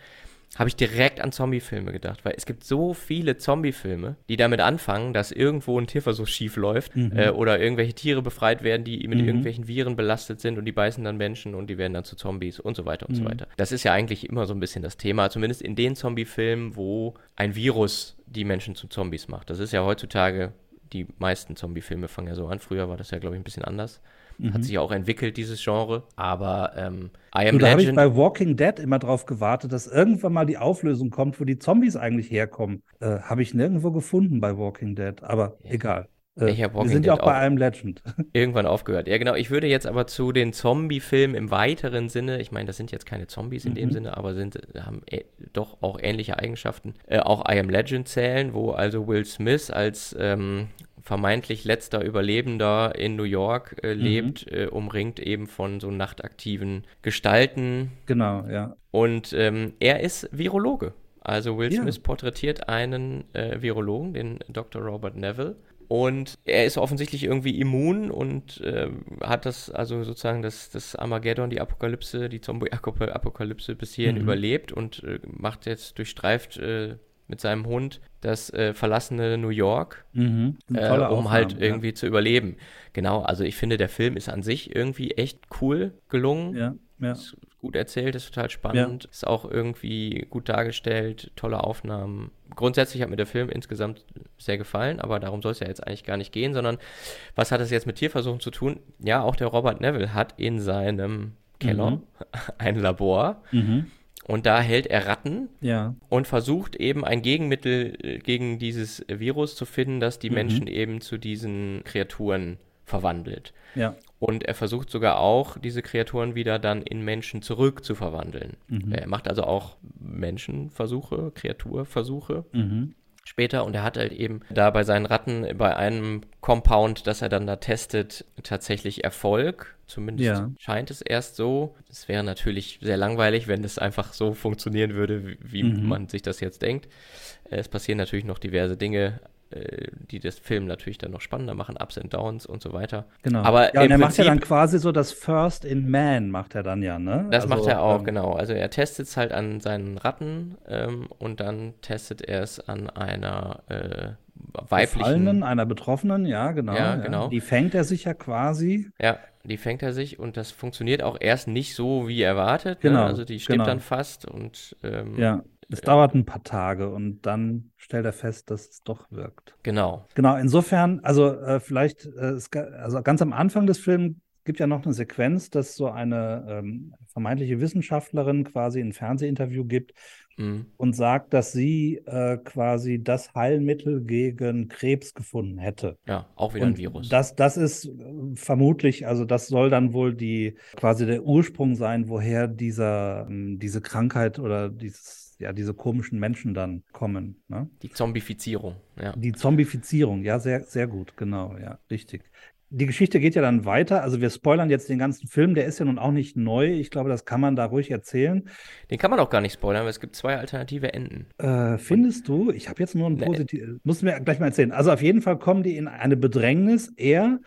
habe ich direkt an Zombie-Filme gedacht, weil es gibt so viele Zombie-Filme, die damit anfangen, dass irgendwo ein Tierversuch schief läuft mhm. äh, oder irgendwelche Tiere befreit werden, die mit mhm. irgendwelchen Viren belastet sind und die beißen dann Menschen und die werden dann zu Zombies und so weiter und mhm. so weiter. Das ist ja eigentlich immer so ein bisschen das Thema, zumindest in den Zombie-Filmen, wo ein Virus die Menschen zu Zombies macht. Das ist ja heutzutage, die meisten Zombie-Filme fangen ja so an. Früher war das ja, glaube ich, ein bisschen anders. Mhm. Hat sich auch entwickelt, dieses Genre. Aber ähm, I Am und da habe ich bei Walking Dead immer drauf gewartet, dass irgendwann mal die Auflösung kommt, wo die Zombies eigentlich herkommen. Äh, habe ich nirgendwo gefunden bei Walking Dead. Aber ja. egal. Äh, ich wir sind ja auch bei einem Legend. Irgendwann aufgehört. Ja, genau. Ich würde jetzt aber zu den Zombie-Filmen im weiteren Sinne, ich meine, das sind jetzt keine Zombies in mhm. dem Sinne, aber sind, haben äh, doch auch ähnliche Eigenschaften, äh, auch I Am Legend zählen, wo also Will Smith als ähm, vermeintlich letzter Überlebender in New York äh, mhm. lebt, mhm. äh, umringt eben von so nachtaktiven Gestalten. Genau, ja. Und ähm, er ist Virologe. Also Will Smith ja. porträtiert einen äh, Virologen, den Dr. Robert Neville. Und er ist offensichtlich irgendwie immun und äh, hat das, also sozusagen das, das Armageddon, die Apokalypse, die Zombie-Apokalypse bis hierhin mhm. überlebt und äh, macht jetzt, durchstreift äh, mit seinem Hund das äh, verlassene New York, mhm. äh, um Aufnahmen, halt irgendwie ja. zu überleben. Genau, also ich finde, der Film ist an sich irgendwie echt cool gelungen. Ja, ja. Ist gut erzählt, ist total spannend, ja. ist auch irgendwie gut dargestellt, tolle Aufnahmen. Grundsätzlich hat mir der Film insgesamt sehr gefallen, aber darum soll es ja jetzt eigentlich gar nicht gehen, sondern was hat es jetzt mit Tierversuchen zu tun? Ja, auch der Robert Neville hat in seinem Keller mhm. ein Labor. Mhm und da hält er Ratten ja. und versucht eben ein Gegenmittel äh, gegen dieses Virus zu finden, das die mhm. Menschen eben zu diesen Kreaturen verwandelt. Ja. Und er versucht sogar auch, diese Kreaturen wieder dann in Menschen zurück zu verwandeln. Mhm. Er macht also auch Menschenversuche, Kreaturversuche. Mhm später und er hat halt eben da bei seinen Ratten bei einem Compound, das er dann da testet, tatsächlich Erfolg. Zumindest ja. scheint es erst so. Es wäre natürlich sehr langweilig, wenn es einfach so funktionieren würde, wie mhm. man sich das jetzt denkt. Es passieren natürlich noch diverse Dinge äh, die das Film natürlich dann noch spannender machen, Ups and Downs und so weiter. Genau. Aber ja, und er Prinzip, macht ja dann quasi so das First in Man, macht er dann ja, ne? Das also, macht er auch, ähm, genau. Also er testet es halt an seinen Ratten ähm, und dann testet er es an einer äh, weiblichen. Befallenen, einer Betroffenen, ja, genau. Ja, genau. Ja. Die fängt er sich ja quasi. Ja, die fängt er sich und das funktioniert auch erst nicht so wie erwartet. Ne? Genau. Ne? Also die stirbt genau. dann fast und ähm, ja. Es dauert ein paar Tage und dann stellt er fest, dass es doch wirkt. Genau. Genau, insofern, also äh, vielleicht, äh, es, also ganz am Anfang des Films gibt ja noch eine Sequenz, dass so eine ähm, vermeintliche Wissenschaftlerin quasi ein Fernsehinterview gibt mhm. und sagt, dass sie äh, quasi das Heilmittel gegen Krebs gefunden hätte. Ja, auch wieder und ein Virus. Das, das ist äh, vermutlich, also das soll dann wohl die quasi der Ursprung sein, woher dieser, ähm, diese Krankheit oder dieses ja, diese komischen Menschen dann kommen. Ne? Die Zombifizierung, ja. Die Zombifizierung, ja, sehr, sehr gut, genau, ja, richtig die Geschichte geht ja dann weiter. Also wir spoilern jetzt den ganzen Film. Der ist ja nun auch nicht neu. Ich glaube, das kann man da ruhig erzählen. Den kann man auch gar nicht spoilern, weil es gibt zwei alternative Enden. Äh, findest du? Ich habe jetzt nur ein positives. Musst du mir gleich mal erzählen. Also auf jeden Fall kommen die in eine Bedrängnis. Er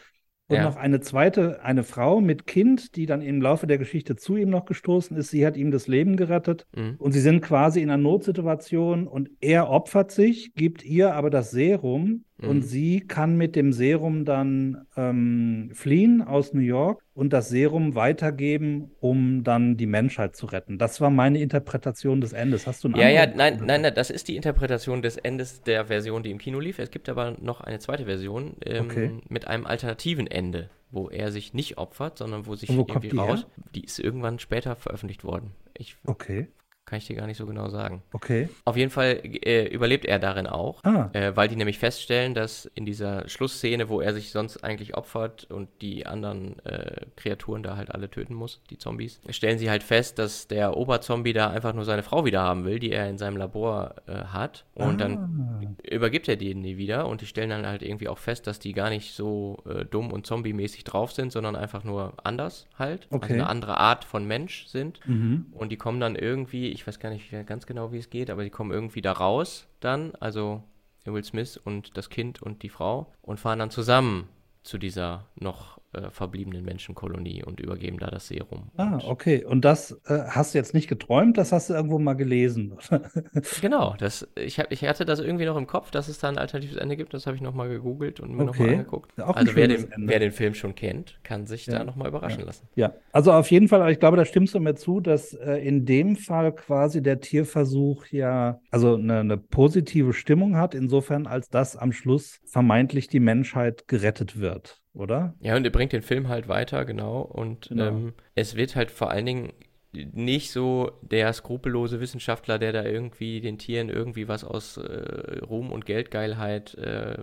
und ja. noch eine zweite, eine Frau mit Kind, die dann im Laufe der Geschichte zu ihm noch gestoßen ist. Sie hat ihm das Leben gerettet. Mhm. Und sie sind quasi in einer Notsituation und er opfert sich, gibt ihr aber das Serum mhm. und sie kann mit dem Serum dann ähm, fliehen aus New York und das Serum weitergeben, um dann die Menschheit zu retten. Das war meine Interpretation des Endes. Hast du einen Ja, ja, nein, nein, nein, das ist die Interpretation des Endes der Version, die im Kino lief. Es gibt aber noch eine zweite Version ähm, okay. mit einem alternativen Ende. Ende, wo er sich nicht opfert, sondern wo sich wo irgendwie die raus. Her? Die ist irgendwann später veröffentlicht worden. Ich okay. Kann ich dir gar nicht so genau sagen. Okay. Auf jeden Fall äh, überlebt er darin auch, ah. äh, weil die nämlich feststellen, dass in dieser Schlussszene, wo er sich sonst eigentlich opfert und die anderen äh, Kreaturen da halt alle töten muss, die Zombies, stellen sie halt fest, dass der Oberzombie da einfach nur seine Frau wieder haben will, die er in seinem Labor äh, hat. Und ah. dann übergibt er die nie wieder und die stellen dann halt irgendwie auch fest, dass die gar nicht so äh, dumm und zombie-mäßig drauf sind, sondern einfach nur anders halt. Also okay. Also eine andere Art von Mensch sind. Mhm. Und die kommen dann irgendwie, ich weiß gar nicht ganz genau, wie es geht, aber die kommen irgendwie da raus dann, also Will Smith und das Kind und die Frau und fahren dann zusammen zu dieser noch äh, verbliebenen Menschenkolonie und übergeben da das Serum. Ah, okay. Und das äh, hast du jetzt nicht geträumt, das hast du irgendwo mal gelesen. genau, das, ich, hab, ich hatte das irgendwie noch im Kopf, dass es da ein alternatives Ende gibt. Das habe ich nochmal gegoogelt und mir okay. nochmal angeguckt. Auch also wer den, wer den Film schon kennt, kann sich ja. da nochmal überraschen ja. lassen. Ja, also auf jeden Fall, ich glaube, da stimmst du mir zu, dass äh, in dem Fall quasi der Tierversuch ja also eine, eine positive Stimmung hat, insofern als dass am Schluss vermeintlich die Menschheit gerettet wird oder? Ja, und er bringt den Film halt weiter, genau. Und genau. Ähm, es wird halt vor allen Dingen nicht so der skrupellose Wissenschaftler, der da irgendwie den Tieren irgendwie was aus äh, Ruhm und Geldgeilheit äh,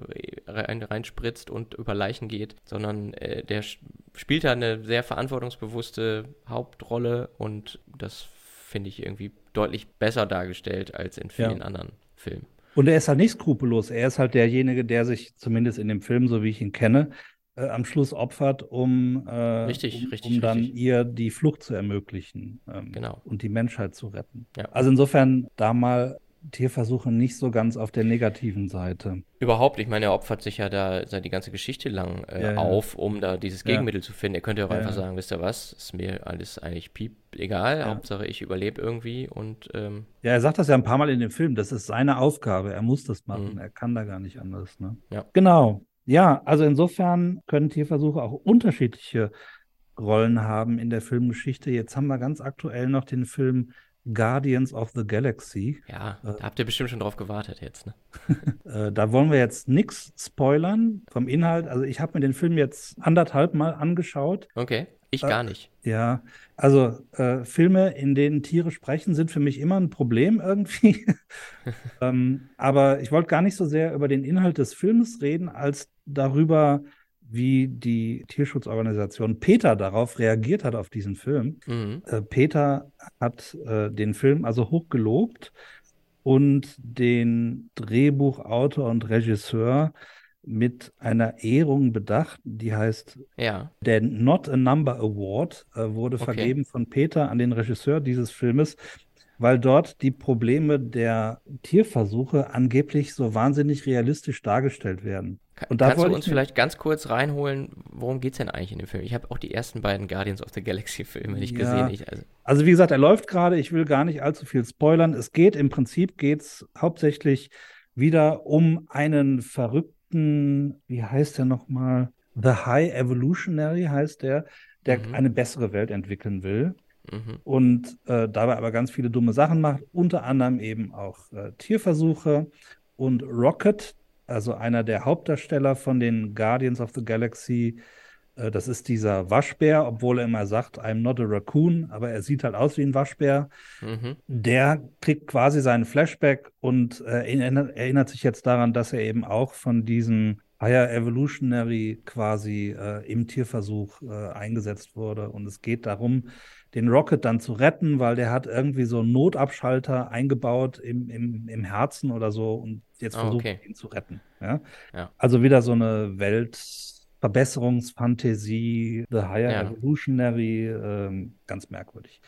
rein, reinspritzt und über Leichen geht, sondern äh, der spielt da eine sehr verantwortungsbewusste Hauptrolle und das finde ich irgendwie deutlich besser dargestellt als in vielen ja. anderen Filmen. Und er ist halt nicht skrupellos. Er ist halt derjenige, der sich zumindest in dem Film, so wie ich ihn kenne, äh, am Schluss opfert, um, äh, richtig, um, richtig, um dann richtig. ihr die Flucht zu ermöglichen ähm, genau. und die Menschheit zu retten. Ja. Also insofern da mal Tierversuche nicht so ganz auf der negativen Seite. Überhaupt, ich meine, er opfert sich ja da die ganze Geschichte lang äh, ja, ja. auf, um da dieses Gegenmittel ja. zu finden. Er könnte auch einfach sagen, wisst ihr was, ist mir alles eigentlich piep egal, Hauptsache ich überlebe irgendwie und ähm, Ja, er sagt das ja ein paar Mal in dem Film, das ist seine Aufgabe, er muss das machen, mhm. er kann da gar nicht anders. Ne? Ja. Genau, ja, also insofern können Tierversuche auch unterschiedliche Rollen haben in der Filmgeschichte. Jetzt haben wir ganz aktuell noch den Film Guardians of the Galaxy. Ja, äh, da habt ihr bestimmt schon drauf gewartet jetzt. Ne? äh, da wollen wir jetzt nichts spoilern vom Inhalt. Also ich habe mir den Film jetzt anderthalb Mal angeschaut. Okay. Ich gar nicht. Äh, ja, also äh, Filme, in denen Tiere sprechen, sind für mich immer ein Problem irgendwie. ähm, aber ich wollte gar nicht so sehr über den Inhalt des Films reden, als darüber, wie die Tierschutzorganisation Peter darauf reagiert hat, auf diesen Film. Mhm. Äh, Peter hat äh, den Film also hochgelobt und den Drehbuchautor und Regisseur mit einer Ehrung bedacht, die heißt ja. der Not a Number Award, äh, wurde okay. vergeben von Peter an den Regisseur dieses Filmes, weil dort die Probleme der Tierversuche angeblich so wahnsinnig realistisch dargestellt werden. Und Kannst du uns vielleicht ganz kurz reinholen, worum geht es denn eigentlich in dem Film? Ich habe auch die ersten beiden Guardians of the Galaxy Filme nicht ja. gesehen. Ich, also. also. wie gesagt, er läuft gerade, ich will gar nicht allzu viel spoilern. Es geht im Prinzip geht's hauptsächlich wieder um einen verrückten ersten, wie heißt der nochmal? The High Evolutionary heißt der, der mhm. eine bessere Welt entwickeln will. Mhm. Und äh, dabei aber ganz viele dumme Sachen macht, unter anderem eben auch äh, Tierversuche. Und Rocket, also einer der Hauptdarsteller von den Guardians of the Galaxy, das ist dieser Waschbär, obwohl er immer sagt, I'm not a raccoon, aber er sieht halt aus wie ein Waschbär. Mhm. Der kriegt quasi seinen Flashback und äh, erinnert sich jetzt daran, dass er eben auch von diesem Higher Evolutionary quasi äh, im Tierversuch äh, eingesetzt wurde. Und es geht darum, den Rocket dann zu retten, weil der hat irgendwie so einen Notabschalter eingebaut im, im, im Herzen oder so und jetzt ah, versucht okay. ihn zu retten. Ja? ja? Also wieder so eine Weltverbesserungsfantasie, The Higher ja. Evolutionary, äh, ganz merkwürdig.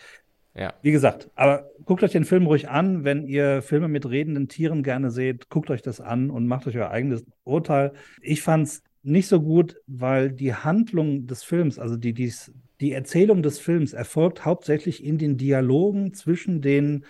Ja. Wie gesagt, aber guckt euch den Film ruhig an. Wenn ihr Filme mit redenden Tieren gerne seht, guckt euch das an und macht euch euer eigenes Urteil. Ich fand es nicht so gut, weil die Handlung des Films, also die, die, die Erzählung des Films erfolgt hauptsächlich in den Dialogen zwischen den,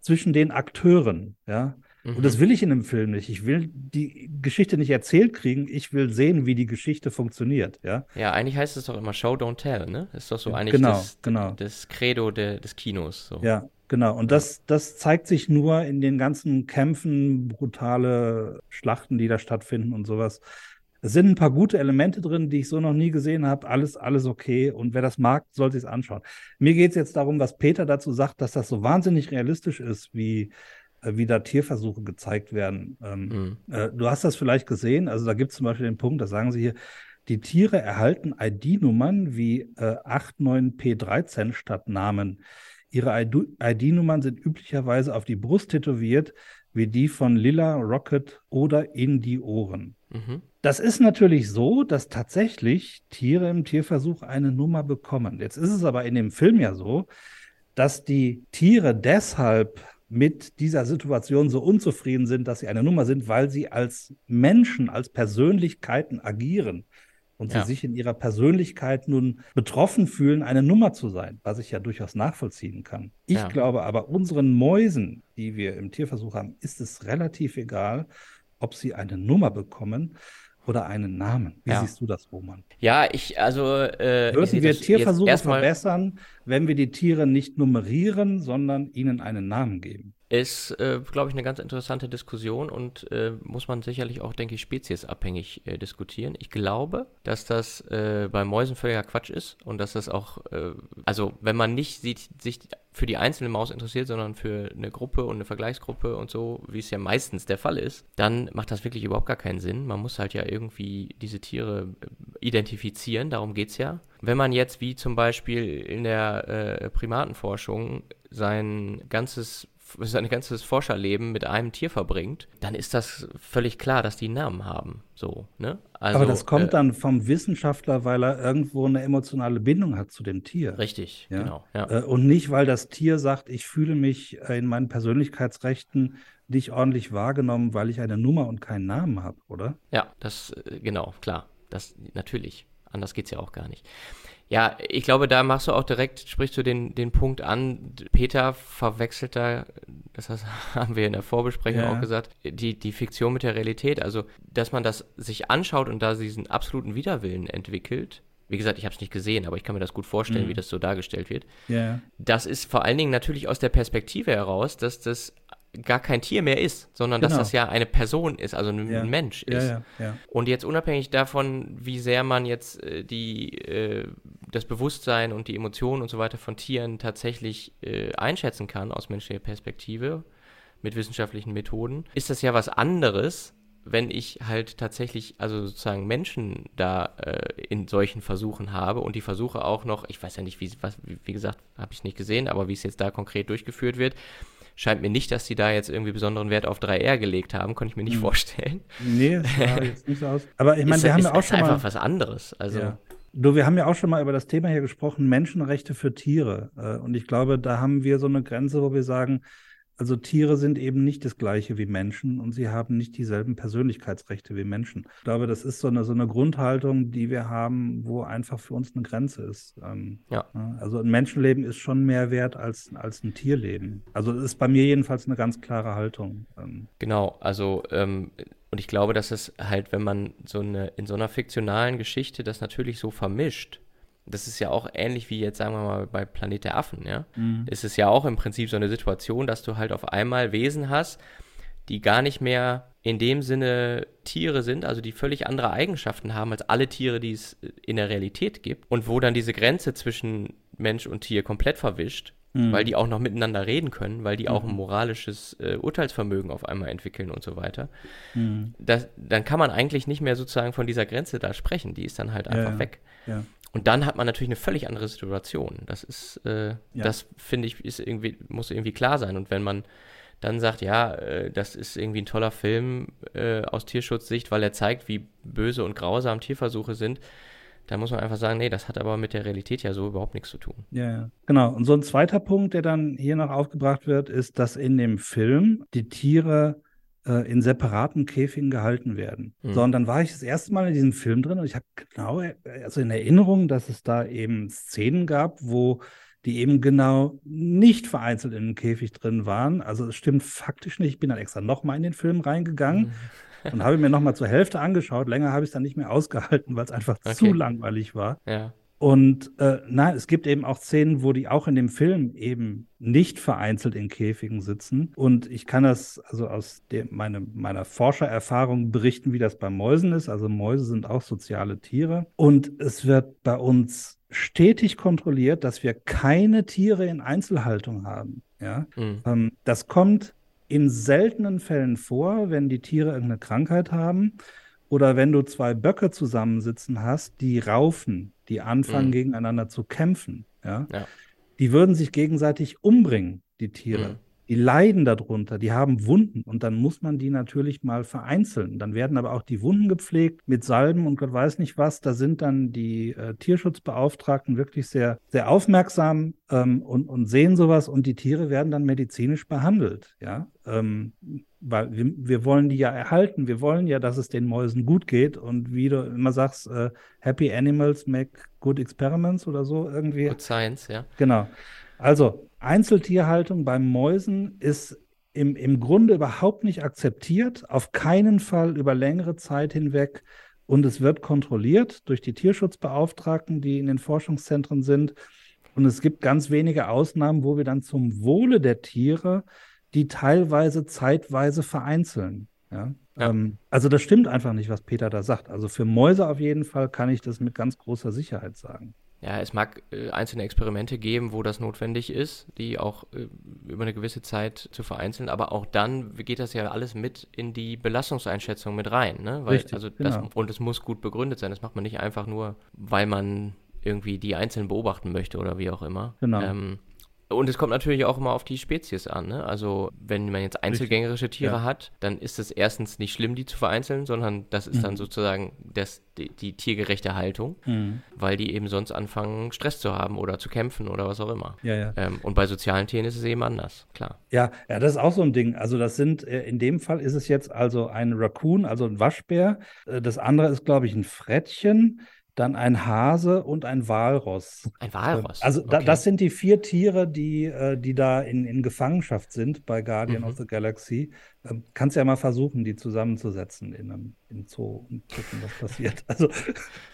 zwischen den Akteuren. Ja? Mhm. Und das will ich in einem Film nicht. Ich will die Geschichte nicht erzählt kriegen, ich will sehen, wie die Geschichte funktioniert. Ja, ja eigentlich heißt es doch immer Show, don't tell, ne? Ist doch so eigentlich genau, das, genau. das Credo de, des Kinos. So. Ja, genau. Und das, das zeigt sich nur in den ganzen Kämpfen, brutale Schlachten, die da stattfinden und sowas. Es sind ein paar gute Elemente drin, die ich so noch nie gesehen habe. Alles, alles okay. Und wer das mag, soll sich es anschauen. Mir geht es jetzt darum, was Peter dazu sagt, dass das so wahnsinnig realistisch ist, wie wie da Tierversuche gezeigt werden. Ähm, mhm. äh, du hast das vielleicht gesehen, also da gibt es zum Beispiel den Punkt, da sagen sie hier, die Tiere erhalten ID-Nummern wie äh, 89P13 statt Namen. Ihre ID-Nummern sind üblicherweise auf die Brust tätowiert, wie die von Lilla, Rocket oder in die Ohren. Mhm. Das ist natürlich so, dass tatsächlich Tiere im Tierversuch eine Nummer bekommen. Jetzt ist es aber in dem Film ja so, dass die Tiere deshalb mit dieser Situation so unzufrieden sind, dass sie eine Nummer sind, weil sie als Menschen, als Persönlichkeiten agieren und ja. sie sich in ihrer Persönlichkeit nun betroffen fühlen, eine Nummer zu sein, was ich ja durchaus nachvollziehen kann. Ich ja. glaube aber, unseren Mäusen, die wir im Tierversuch haben, ist es relativ egal, ob sie eine Nummer bekommen oder einen Namen. Wie ja. siehst du das, Roman? Ja, ich, also. Äh, Würden wir Tierversuche verbessern, wenn wir die Tiere nicht nummerieren, sondern ihnen einen Namen geben? Ist, äh, glaube ich, eine ganz interessante Diskussion und äh, muss man sicherlich auch, denke ich, speziesabhängig äh, diskutieren. Ich glaube, dass das äh, bei Mäusen völliger Quatsch ist und dass das auch, äh, also wenn man nicht sieht, sich für die einzelne Maus interessiert, sondern für eine Gruppe und eine Vergleichsgruppe und so, wie es ja meistens der Fall ist, dann macht das wirklich überhaupt gar keinen Sinn. Man muss halt ja irgendwie diese Tiere äh, identifizieren, darum geht es ja. Wenn man jetzt wie zum Beispiel in der Primatenforschung sein ganzes sein ganzes Forscherleben mit einem Tier verbringt, dann ist das völlig klar, dass die einen Namen haben. So, ne? Also, Aber das kommt äh, dann vom Wissenschaftler, weil er irgendwo eine emotionale Bindung hat zu dem Tier. Richtig, ja? genau. Ja. Äh, und nicht, weil das Tier sagt, ich fühle mich äh, in meinen Persönlichkeitsrechten nicht ordentlich wahrgenommen, weil ich eine Nummer und keinen Namen habe, oder? Ja, das, äh, genau, klar. Das natürlich. Anders geht es ja auch gar nicht. Ja, ich glaube, da machst du auch direkt, sprichst du den, den Punkt an. Peter verwechselt da, das haben wir in der Vorbesprechung ja. auch gesagt, die, die Fiktion mit der Realität. Also, dass man das sich anschaut und da diesen absoluten Widerwillen entwickelt. Wie gesagt, ich habe es nicht gesehen, aber ich kann mir das gut vorstellen, mhm. wie das so dargestellt wird. Ja. Das ist vor allen Dingen natürlich aus der Perspektive heraus, dass das gar kein Tier mehr ist, sondern genau. dass das ja eine Person ist, also ein, ja. Mensch ist. Ja, ja, und jetzt unabhängig davon, wie sehr man jetzt äh, die, äh, das Bewusstsein und die Emotionen und so weiter von Tieren tatsächlich äh, einschätzen kann aus menschlicher Perspektive mit wissenschaftlichen Methoden, ist das ja was anderes, wenn ich halt tatsächlich, also sozusagen Menschen da äh, in solchen Versuchen habe und die Versuche auch noch, ich weiß ja nicht, wie, was, wie, wie gesagt, habe ich nicht gesehen, aber wie es jetzt da konkret durchgeführt wird, scheint mir nicht, dass die da jetzt irgendwie besonderen Wert auf 3R gelegt haben, konnte ich mir nicht hm. vorstellen. Nee, das sah jetzt nicht so aus. Aber ich meine, wir haben ja auch schon mal einfach was anderes. Also ja. Du, wir haben ja auch schon mal über das Thema hier gesprochen, Menschenrechte für Tiere. Äh, und ich glaube, da haben wir so eine Grenze, wo wir sagen, also Tiere sind eben nicht das gleiche wie Menschen und sie haben nicht dieselben Persönlichkeitsrechte wie Menschen. Ich glaube, das ist so eine, so eine Grundhaltung, die wir haben, wo einfach für uns eine Grenze ist. Ähm, ja. Also ein Menschenleben ist schon mehr wert als, als ein Tierleben. Also das ist bei mir jedenfalls eine ganz klare Haltung. Ähm. Genau, also ähm, und ich glaube, dass es halt, wenn man so eine in so einer fiktionalen Geschichte das natürlich so vermischt, das ist ja auch ähnlich wie jetzt, sagen wir mal, bei Planet der Affen, ja. Mhm. Ist ja auch im Prinzip so eine Situation, dass du halt auf einmal Wesen hast, die gar nicht mehr in dem Sinne Tiere sind, also die völlig andere Eigenschaften haben als alle Tiere, die es in der Realität gibt und wo dann diese Grenze zwischen Mensch und Tier komplett verwischt, mhm. weil die auch noch miteinander reden können, weil die mhm. auch ein moralisches äh, Urteilsvermögen auf einmal entwickeln und so weiter. Mhm. Das, dann kann man eigentlich nicht mehr sozusagen von dieser Grenze da sprechen, die ist dann halt einfach ja, weg. Ja. Und dann hat man natürlich eine völlig andere Situation. Das ist, äh, ja. das finde ich, ist irgendwie, muss irgendwie klar sein. Und wenn man dann sagt, ja, äh, das ist irgendwie ein toller Film äh, aus Tierschutzsicht, weil er zeigt, wie böse und grausam Tierversuche sind, da muss man einfach sagen, nee, das hat aber mit der Realität ja so überhaupt nichts zu tun. Ja, ja. Genau. Und so ein zweiter Punkt, der dann hier noch aufgebracht wird, ist, dass in dem Film die Tiere äh, in separaten Käfigen gehalten werden. Mhm. So, und dann war ich das erste Mal in diesem Film drin und ich habe genau, also in Erinnerung, dass es da eben Szenen gab, wo die eben genau nicht vereinzelt in einem Käfig drin waren. Also es stimmt faktisch nicht. Ich bin dann extra nochmal in den Film reingegangen. Mhm und habe mir nochmal zur Hälfte angeschaut. Länger habe ich es dann nicht mehr ausgehalten, weil es einfach okay. zu langweilig war. Ja. Und äh, nein, es gibt eben auch Szenen, wo die auch in dem Film eben nicht vereinzelt in Käfigen sitzen. Und ich kann das also aus dem, meine, meiner Forschererfahrung berichten, wie das bei Mäusen ist. Also Mäuse sind auch soziale Tiere. Und es wird bei uns stetig kontrolliert, dass wir keine Tiere in Einzelhaltung haben. Ja? Mhm. Ähm, das kommt in seltenen Fällen vor, wenn die Tiere irgendeine Krankheit haben oder wenn du zwei Böcke zusammensitzen hast, die raufen, die anfangen mhm. gegeneinander zu kämpfen. Ja? ja? Die würden sich gegenseitig umbringen, die Tiere. Mhm die leiden darunter, die haben Wunden und dann muss man die natürlich mal vereinzeln. Dann werden aber auch die Wunden gepflegt mit Salben und Gott weiß nicht was. Da sind dann die äh, Tierschutzbeauftragten wirklich sehr, sehr aufmerksam ähm, und, und sehen sowas und die Tiere werden dann medizinisch behandelt. Ja, ähm, weil wir, wir wollen die ja erhalten. Wir wollen ja, dass es den Mäusen gut geht und wie du immer sagst, äh, Happy Animals make good experiments oder so irgendwie. Good Science, ja. Genau. Also Einzeltierhaltung bei Mäusen ist im, im Grunde überhaupt nicht akzeptiert, auf keinen Fall über längere Zeit hinweg. Und es wird kontrolliert durch die Tierschutzbeauftragten, die in den Forschungszentren sind. Und es gibt ganz wenige Ausnahmen, wo wir dann zum Wohle der Tiere die teilweise zeitweise vereinzeln. Ja? Ja. Ähm, also das stimmt einfach nicht, was Peter da sagt. Also für Mäuse auf jeden Fall kann ich das mit ganz großer Sicherheit sagen ja, es mag äh, einzelne Experimente geben, wo das notwendig ist, die auch äh, über eine gewisse Zeit zu vereinzeln, aber auch dann geht das ja alles mit in die Belastungseinschätzung mit rein, ne? Weil, Richtig, also das, genau. und es muss gut begründet sein. Das macht man nicht einfach nur, weil man irgendwie die Einzelnen beobachten möchte oder wie auch immer. Genau. Ähm, und es kommt natürlich auch immer auf die Spezies an. Ne? Also wenn man jetzt einzelgängerische Tiere ja. hat, dann ist es erstens nicht schlimm, die zu vereinzeln, sondern das ist mhm. dann sozusagen das, die, die tiergerechte Haltung, mhm. weil die eben sonst anfangen, Stress zu haben oder zu kämpfen oder was auch immer. Ja, ja. Ähm, und bei sozialen Tieren ist es eben anders, klar. Ja, ja, das ist auch so ein Ding. Also das sind, äh, in dem Fall ist es jetzt also ein Raccoon, also ein Waschbär. Äh, das andere ist, glaube ich, ein Frettchen dann ein Hase und ein Walross. Ein Walross. Also okay. da, das sind die vier Tiere, die, äh, die da in, in Gefangenschaft sind bei Guardian mhm. of the Galaxy. Ähm, kannst ja mal versuchen, die zusammenzusetzen in einem im Zoo und gucken, was passiert. Also,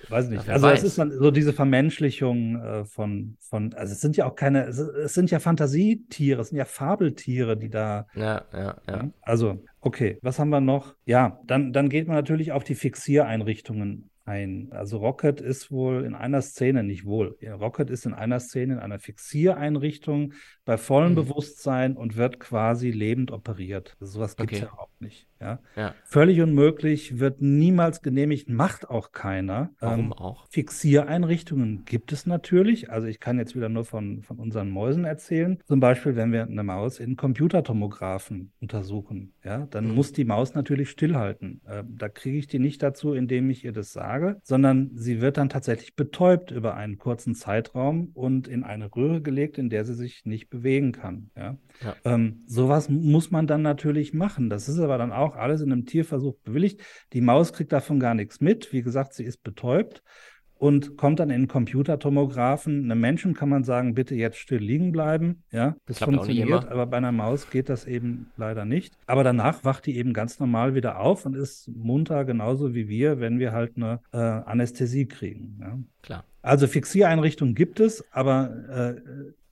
weiß nicht. Ja, also es ist dann so diese Vermenschlichung äh, von, von, also es sind ja auch keine, es, es, sind ja Fantasietiere, es sind ja Fabeltiere, die da. Ja, ja, ja. Also, okay, was haben wir noch? Ja, dann, dann geht man natürlich auf die Fixiereinrichtungen ein. Also Rocket ist wohl in einer Szene, nicht wohl, Rocket ist in einer Szene in einer Fixiereinrichtung bei vollem mhm. Bewusstsein und wird quasi lebend operiert. Sowas gibt es okay. ja auch nicht. Ja? ja? Völlig unmöglich, wird niemals genehmigt, macht auch keiner. Warum ähm, auch? Fixiereinrichtungen gibt es natürlich. Also ich kann jetzt wieder nur von, von unseren Mäusen erzählen. Zum Beispiel, wenn wir eine Maus in Computertomographen untersuchen, ja, dann mhm. muss die Maus natürlich stillhalten. Äh, da kriege ich die nicht dazu, indem ich ihr das sage, sondern sie wird dann tatsächlich betäubt über einen kurzen Zeitraum und in eine Röhre gelegt, in der sie sich nicht bewegen kann. Ja? Ja. Ähm, sowas muss man dann natürlich machen. Das ist aber dann auch alles in einem Tierversuch bewilligt. Die Maus kriegt davon gar nichts mit. Wie gesagt, sie ist betäubt und kommt dann in den Computertomographen. Einem Menschen kann man sagen, bitte jetzt still liegen bleiben. Ja, das Klappt funktioniert, aber bei einer Maus geht das eben leider nicht. Aber danach wacht die eben ganz normal wieder auf und ist munter, genauso wie wir, wenn wir halt eine äh, Anästhesie kriegen. Ja. Klar. Also Fixiereinrichtungen gibt es, aber äh,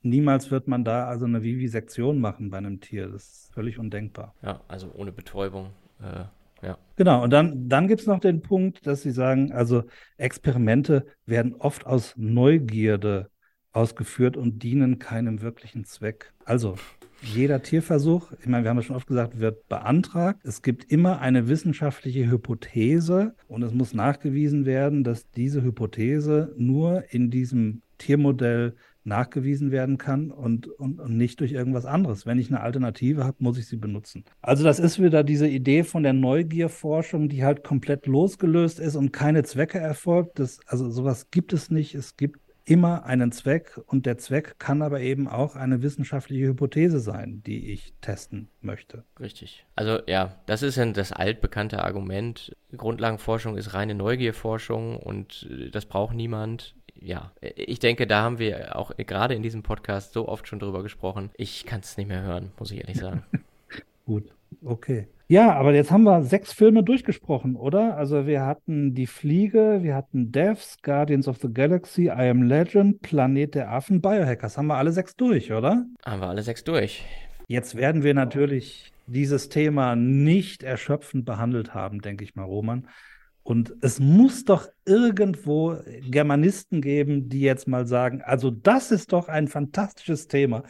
niemals wird man da also eine Vivisektion machen bei einem Tier. Das ist völlig undenkbar. Ja, also ohne Betäubung äh, Ja. Genau, und dann, dann gibt es noch den Punkt, dass Sie sagen, also Experimente werden oft aus Neugierde ausgeführt und dienen keinem wirklichen Zweck. Also jeder Tierversuch, ich meine, wir haben es schon oft gesagt, wird beantragt. Es gibt immer eine wissenschaftliche Hypothese und es muss nachgewiesen werden, dass diese Hypothese nur in diesem Tiermodell nachgewiesen werden kann und, und, und nicht durch irgendwas anderes. Wenn ich eine Alternative habe, muss ich sie benutzen. Also das ist wieder diese Idee von der Neugierforschung, die halt komplett losgelöst ist und keine Zwecke erfolgt. Das, also sowas gibt es nicht. Es gibt immer einen Zweck und der Zweck kann aber eben auch eine wissenschaftliche Hypothese sein, die ich testen möchte. Richtig. Also ja, das ist ja das altbekannte Argument. Grundlagenforschung ist reine Neugierforschung und das braucht niemand. Ja, ich denke, da haben wir auch gerade in diesem Podcast so oft schon drüber gesprochen. Ich kann es nicht mehr hören, muss ich ehrlich sagen. Gut, okay. Ja, aber jetzt haben wir sechs Filme durchgesprochen, oder? Also wir hatten Die Fliege, wir hatten Devs, Guardians of the Galaxy, I Am Legend, Planet der Affen, Biohackers. Haben wir alle sechs durch, oder? Haben wir alle sechs durch. Jetzt werden wir natürlich dieses Thema nicht erschöpfend behandelt haben, denke ich mal, Roman. Und es muss doch irgendwo Germanisten geben, die jetzt mal sagen, also das ist doch ein fantastisches Thema.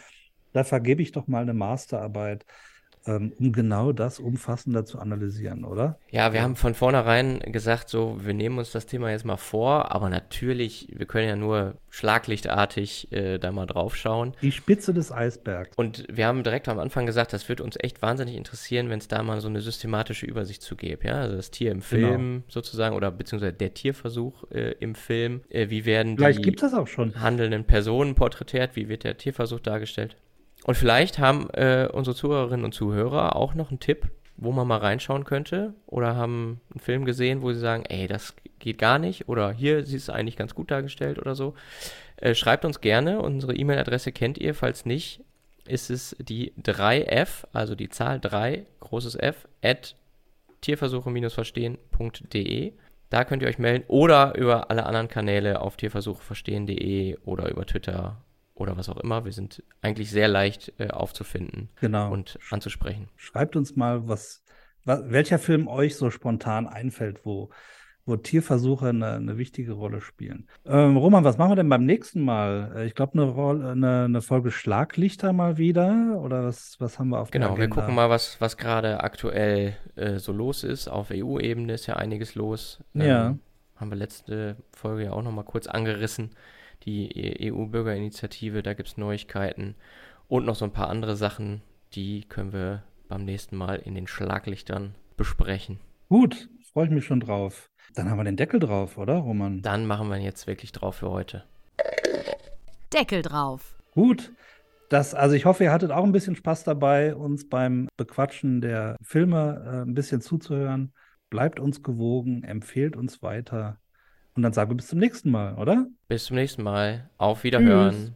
Da vergebe ich doch mal eine Masterarbeit um genau das umfassender zu analysieren, oder? Ja, wir haben von vornherein gesagt, so, wir nehmen uns das Thema jetzt mal vor, aber natürlich, wir können ja nur schlaglichtartig äh, da mal drauf schauen. Die Spitze des Eisbergs. Und wir haben direkt am Anfang gesagt, das wird uns echt wahnsinnig interessieren, wenn es da mal so eine systematische Übersicht zu gäbe, ja, also das Tier im Film genau. sozusagen oder beziehungsweise der Tierversuch äh, im Film, äh, wie werden die auch schon. handelnden Personen porträtiert, wie wird der Tierversuch dargestellt? Und vielleicht haben äh, unsere Zuhörerinnen und Zuhörer auch noch einen Tipp, wo man mal reinschauen könnte oder haben einen Film gesehen, wo sie sagen, ey, das geht gar nicht oder hier ist eigentlich ganz gut dargestellt oder so. Äh, schreibt uns gerne, unsere E-Mail-Adresse kennt ihr, falls nicht, ist es die 3F, also die Zahl 3, großes F, at tierversuche-verstehen.de. Da könnt ihr euch melden oder über alle anderen Kanäle auf tierversucheverstehen.de oder über Twitter oder was auch immer. Wir sind eigentlich sehr leicht äh, aufzufinden genau. und anzusprechen. Schreibt uns mal, was, was, welcher Film euch so spontan einfällt, wo, wo Tierversuche eine, eine wichtige Rolle spielen. Ähm, Roman, was machen wir denn beim nächsten Mal? Äh, ich glaube, eine, eine, eine, Folge Schlaglichter mal wieder oder was, was haben wir auf genau, der? Genau, wir gucken mal, was, was gerade aktuell äh, so los ist. Auf EU-Ebene ist ja einiges los. Ähm, ja. Haben wir letzte Folge ja auch noch mal kurz angerissen die EU-Bürgerinitiative, da gibt es Neuigkeiten und noch so ein paar andere Sachen, die können wir beim nächsten Mal in den Schlaglichtern besprechen. Gut, freue ich mich schon drauf. Dann haben wir den Deckel drauf, oder, Roman? Dann machen wir jetzt wirklich drauf für heute. Deckel drauf. Gut. Das, also ich hoffe, ihr hattet auch ein bisschen Spaß dabei, uns beim Bequatschen der Filme äh, ein bisschen zuzuhören. Bleibt uns gewogen, empfehlt uns weiter. Und dann sagen wir bis zum nächsten Mal, oder? Bis zum nächsten Mal. Auf Wiederhören. Tschüss.